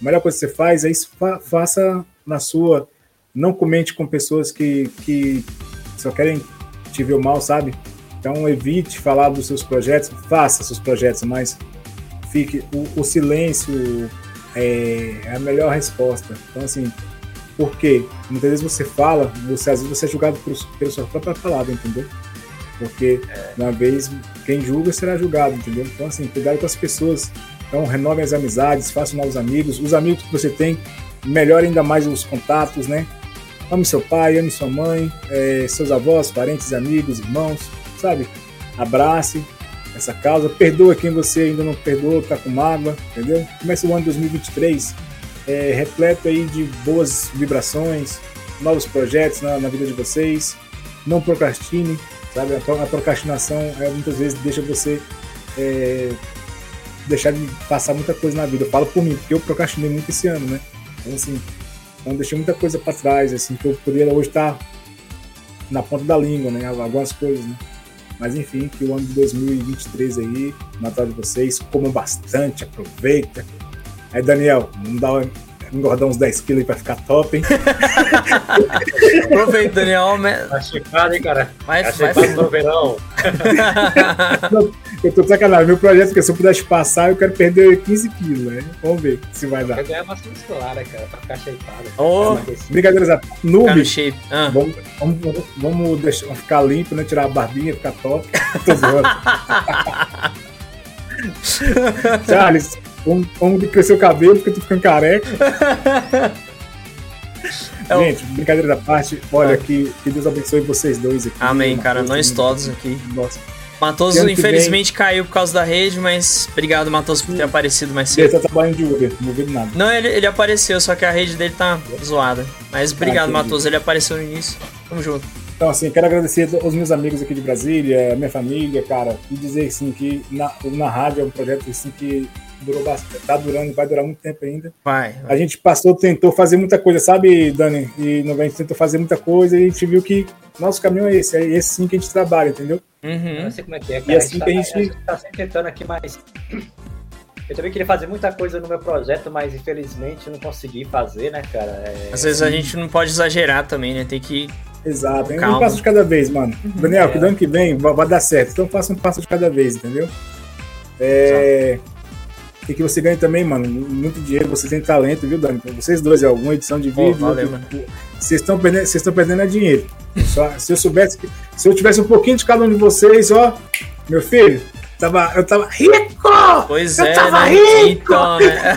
a melhor coisa que você faz é isso, fa- faça na sua. Não comente com pessoas que, que só querem te ver o mal, sabe? Então evite falar dos seus projetos, faça seus projetos, mas fique o, o silêncio é, é a melhor resposta. Então assim, por quê? Muitas vezes você fala, você às vezes você é julgado por, pela sua própria palavra, entendeu? Porque uma vez quem julga será julgado, entendeu? Então assim, cuidado com as pessoas. Então renovem as amizades, façam novos amigos. Os amigos que você tem, melhore ainda mais os contatos, né? Ame seu pai, ame sua mãe, é, seus avós, parentes, amigos, irmãos, sabe? Abrace essa causa, perdoa quem você ainda não perdoou, tá com mágoa, entendeu? Comece o ano 2023 é, repleto aí de boas vibrações, novos projetos na, na vida de vocês. Não procrastine, sabe? A, a procrastinação é, muitas vezes deixa você é, deixar de passar muita coisa na vida. Eu falo por mim, porque eu procrastinei muito esse ano, né? Então, assim, então deixei muita coisa para trás, assim, que eu poderia hoje estar na ponta da língua, né? Algumas coisas, né? Mas enfim, que o ano de 2023 aí, Natal de vocês, comam bastante, aproveita. Aí, Daniel, não dá engordar uns 10 quilos aí pra ficar top, hein? <laughs> Aproveita, Daniel. Tá checado, hein, cara? Vai, Tá checado no verão. <laughs> Eu tô de sacanagem. Meu projeto é que se eu pudesse passar, eu quero perder 15 quilos, né? Vamos ver se vai dar. Quer ganhar massa muscular, né, cara? Pra ficar shapeado. Ô, Emagrecer. Brincadeiras à. Ficar Noob, no shape. Ah. vamos, vamos, vamos deixar, vamos ficar limpo, né? Tirar a barbinha, ficar top. Tô zoando. <laughs> Charles, vamos, vamos crescer o cabelo porque eu tô ficando careca. <laughs> É Gente, brincadeira da parte, olha, que, que Deus abençoe vocês dois aqui. Amém, cara. Nós todos aqui. Nossa, Matoso, infelizmente, caiu por causa da rede, mas obrigado, Matoso, por ter aparecido mais ele cedo. tá trabalhando de Uber, não ouviu nada. Não, ele, ele apareceu, só que a rede dele tá zoada. Mas obrigado, entendi. Matoso. Ele apareceu no início. Tamo junto. Então, assim, quero agradecer aos meus amigos aqui de Brasília, minha família, cara, e dizer, assim, que na, na rádio é um projeto, assim, que durou bastante, tá durando, vai durar muito tempo ainda. Vai. A gente passou, tentou fazer muita coisa, sabe, Dani? E no a gente tentou fazer muita coisa e a gente viu que nosso caminho é esse, é esse sim que a gente trabalha, entendeu? Eu Uhum. não sei como é que é, E cara. assim tá, que a gente- tá sempre tentando aqui, mas. <clears throat> Eu também queria fazer muita coisa no meu projeto, mas infelizmente eu não consegui fazer, né, cara? É, Às vezes a gente não pode exagerar também, né? Tem que. Exato? Calma. um passo de cada vez, mano. Daniel, que É. do ano que vem vai, vai dar certo, então faça um passo de cada vez, entendeu? É... E que você ganhe também, mano, muito dinheiro, você tem talento, viu, Dani? Vocês dois, é alguma edição de vídeo. valeu, outro- Vocês estão perdendo, vocês estão perdendo é dinheiro. Só, se eu soubesse que. Se eu tivesse um pouquinho de cada um de vocês, ó, meu filho, tava, eu tava rico! Pois Eu é, tava né? rico! Então, né?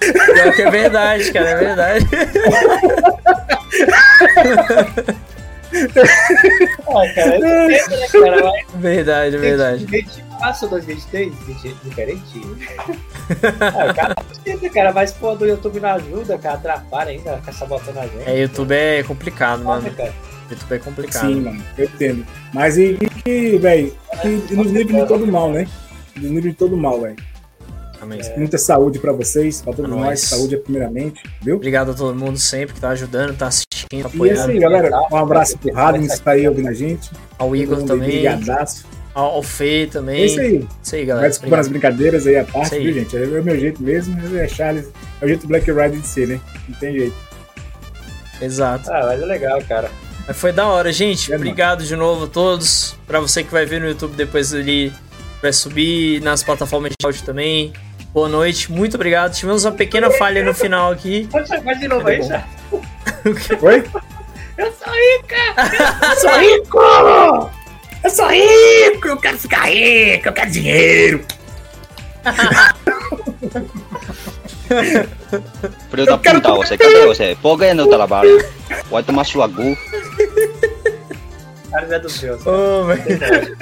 <laughs> Pior que é verdade, cara, é verdade. <laughs> Ah, cara, eu né, cara? Mas <laughs> Verdade, é verdade. 2024 ou 2023? Diferente. ah, cara, não cara, mas pô, do YouTube não ajuda, cara, atrapalha ainda, fica sabotando a gente. É, YouTube é complicado, mano. cara. YouTube é complicado. Sim, mano, eu entendo. Mas e, e que, velho, que nos livre de todo mal, né? Nos livre de todo mal, velho. Amém. Muita saúde pra vocês, pra todos nós. nós. Saúde é primeiramente, viu? Obrigado a todo mundo sempre que tá ajudando, tá assistindo, E é isso apoiando. aí, galera. Um abraço pro Radins que tá aí ouvindo a gente. Ao Igor também, Brigadaço. ao, ao Fê também. É isso aí. Isso aí, Vai galera. desculpando as Obrigado. brincadeiras aí à parte, viu, gente? É o meu jeito mesmo. É Charles. É o jeito Black Rider de ser, né? Não tem jeito. Exato. Ah, mas é legal, cara. Mas foi da hora, gente. É, Obrigado de novo a todos. Pra você que vai ver no YouTube depois ali, vai subir nas plataformas de áudio também. Boa noite, muito obrigado. Tivemos uma pequena falha no final aqui. Pode chamar de novo aí, já. <laughs> Oi? Eu sou rica! <laughs> Eu sou rico! Eu sou rico! Eu quero ficar rico! Eu quero dinheiro! <laughs> Filho da puta, você, cadê você? Por que não trabalha? Vai tomar sua gu. Cara, é dos meus. Ô, velho.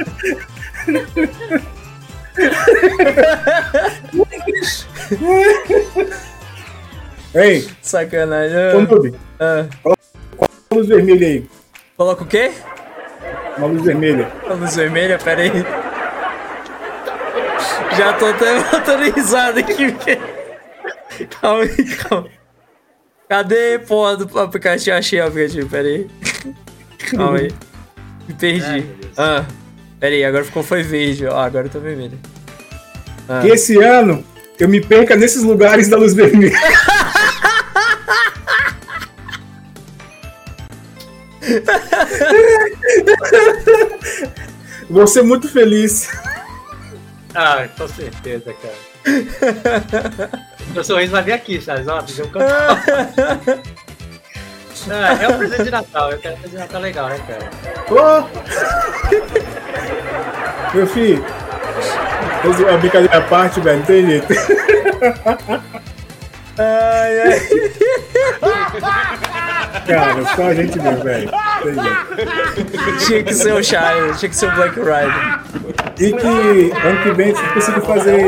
<laughs> Ei, Sacanagem. ô Noob, Ah, uma luz vermelha aí. Coloca o quê? Uma luz vermelha. A luz vermelha? Pera aí. Já tô até botando risada aqui. Porque... Calma aí, calma. Cadê, porra, do aplicativo? Achei o aplicativo, pera aí. Calma aí. Me perdi. Ah, pera aí, agora ficou foi verde. Ó, agora eu tô vermelho. Ah. Que esse ano eu me perca nesses lugares da luz vermelha. <laughs> Vou ser muito feliz. Ah, com certeza, cara. Meu sorriso vai vir aqui, Charles. Ó, deu um canto. Ah, é um presente de Natal. Eu quero um presente de Natal legal, né, cara? Ô! <laughs> Meu filho, a brincadeira à parte, velho, não tem jeito. Ai, ai. Cara, só a gente mesmo, velho. Tinha que ser o Charlie, tinha que ser o Black Rider. E que ano que vem a gente consiga fazer,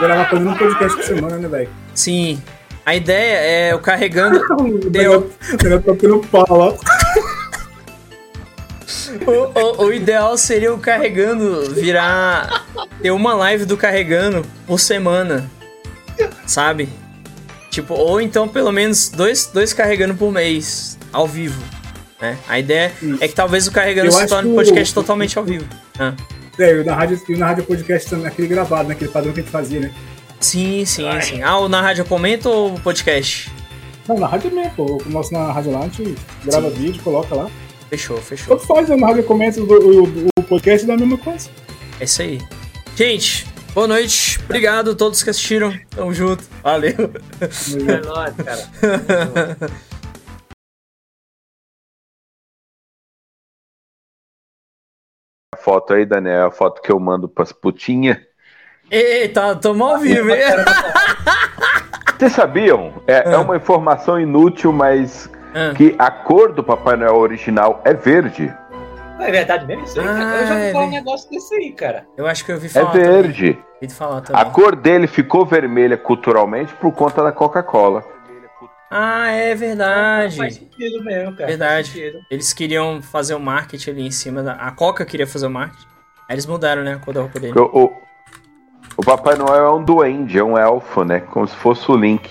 gravar pelo menos um podcast por semana, né, velho? Sim. A ideia é eu carregando. <laughs> Deu. negócio tá tendo pau, ó. <laughs> O, o- o ideal seria o carregando virar. ter uma live do carregando por semana. Sabe? Tipo, ou então pelo menos dois, dois carregando por mês, ao vivo. Né? A ideia é que talvez o carregando Eu se torne um que o- podcast totalmente ao vivo. Ah. É, e na rádio, e na rádio podcast também, aquele gravado, naquele padrão que a gente fazia, né? Sim, sim, sim. Ah, o na rádio comenta ou o podcast? Não, na rádio mesmo, pô. O nosso na rádio lá, a gente grava vídeo, coloca lá. Fechou, fechou. Tanto faz, né? Na rádio comenta o, o, o podcast da mesma coisa. É isso aí. Gente, boa noite. Obrigado a todos que assistiram. Tamo junto. Valeu. É nóis, cara. A foto aí, Daniel, é a foto que eu mando pras putinhas. Eita, tamo ao vivo, hein? Vocês sabiam? É, é uma informação inútil, mas Ah. que a cor do Papai Noel original é verde. Não é verdade mesmo isso aí, cara? Eu já Ah, é ouvi falar um negócio desse aí, cara. Eu acho que eu ouvi É falar. também. verde. Ouvi falar A cor dele ficou vermelha culturalmente por conta da Coca-Cola. Ah, é verdade. Faz sentido mesmo, cara. Verdade. Sentido. Eles queriam fazer o marketing ali em cima da. A Coca queria fazer o marketing. Aí eles mudaram, né? A cor da roupa dele. O, o- o Papai Noel é um duende, é um elfo, né? Como se fosse o Link.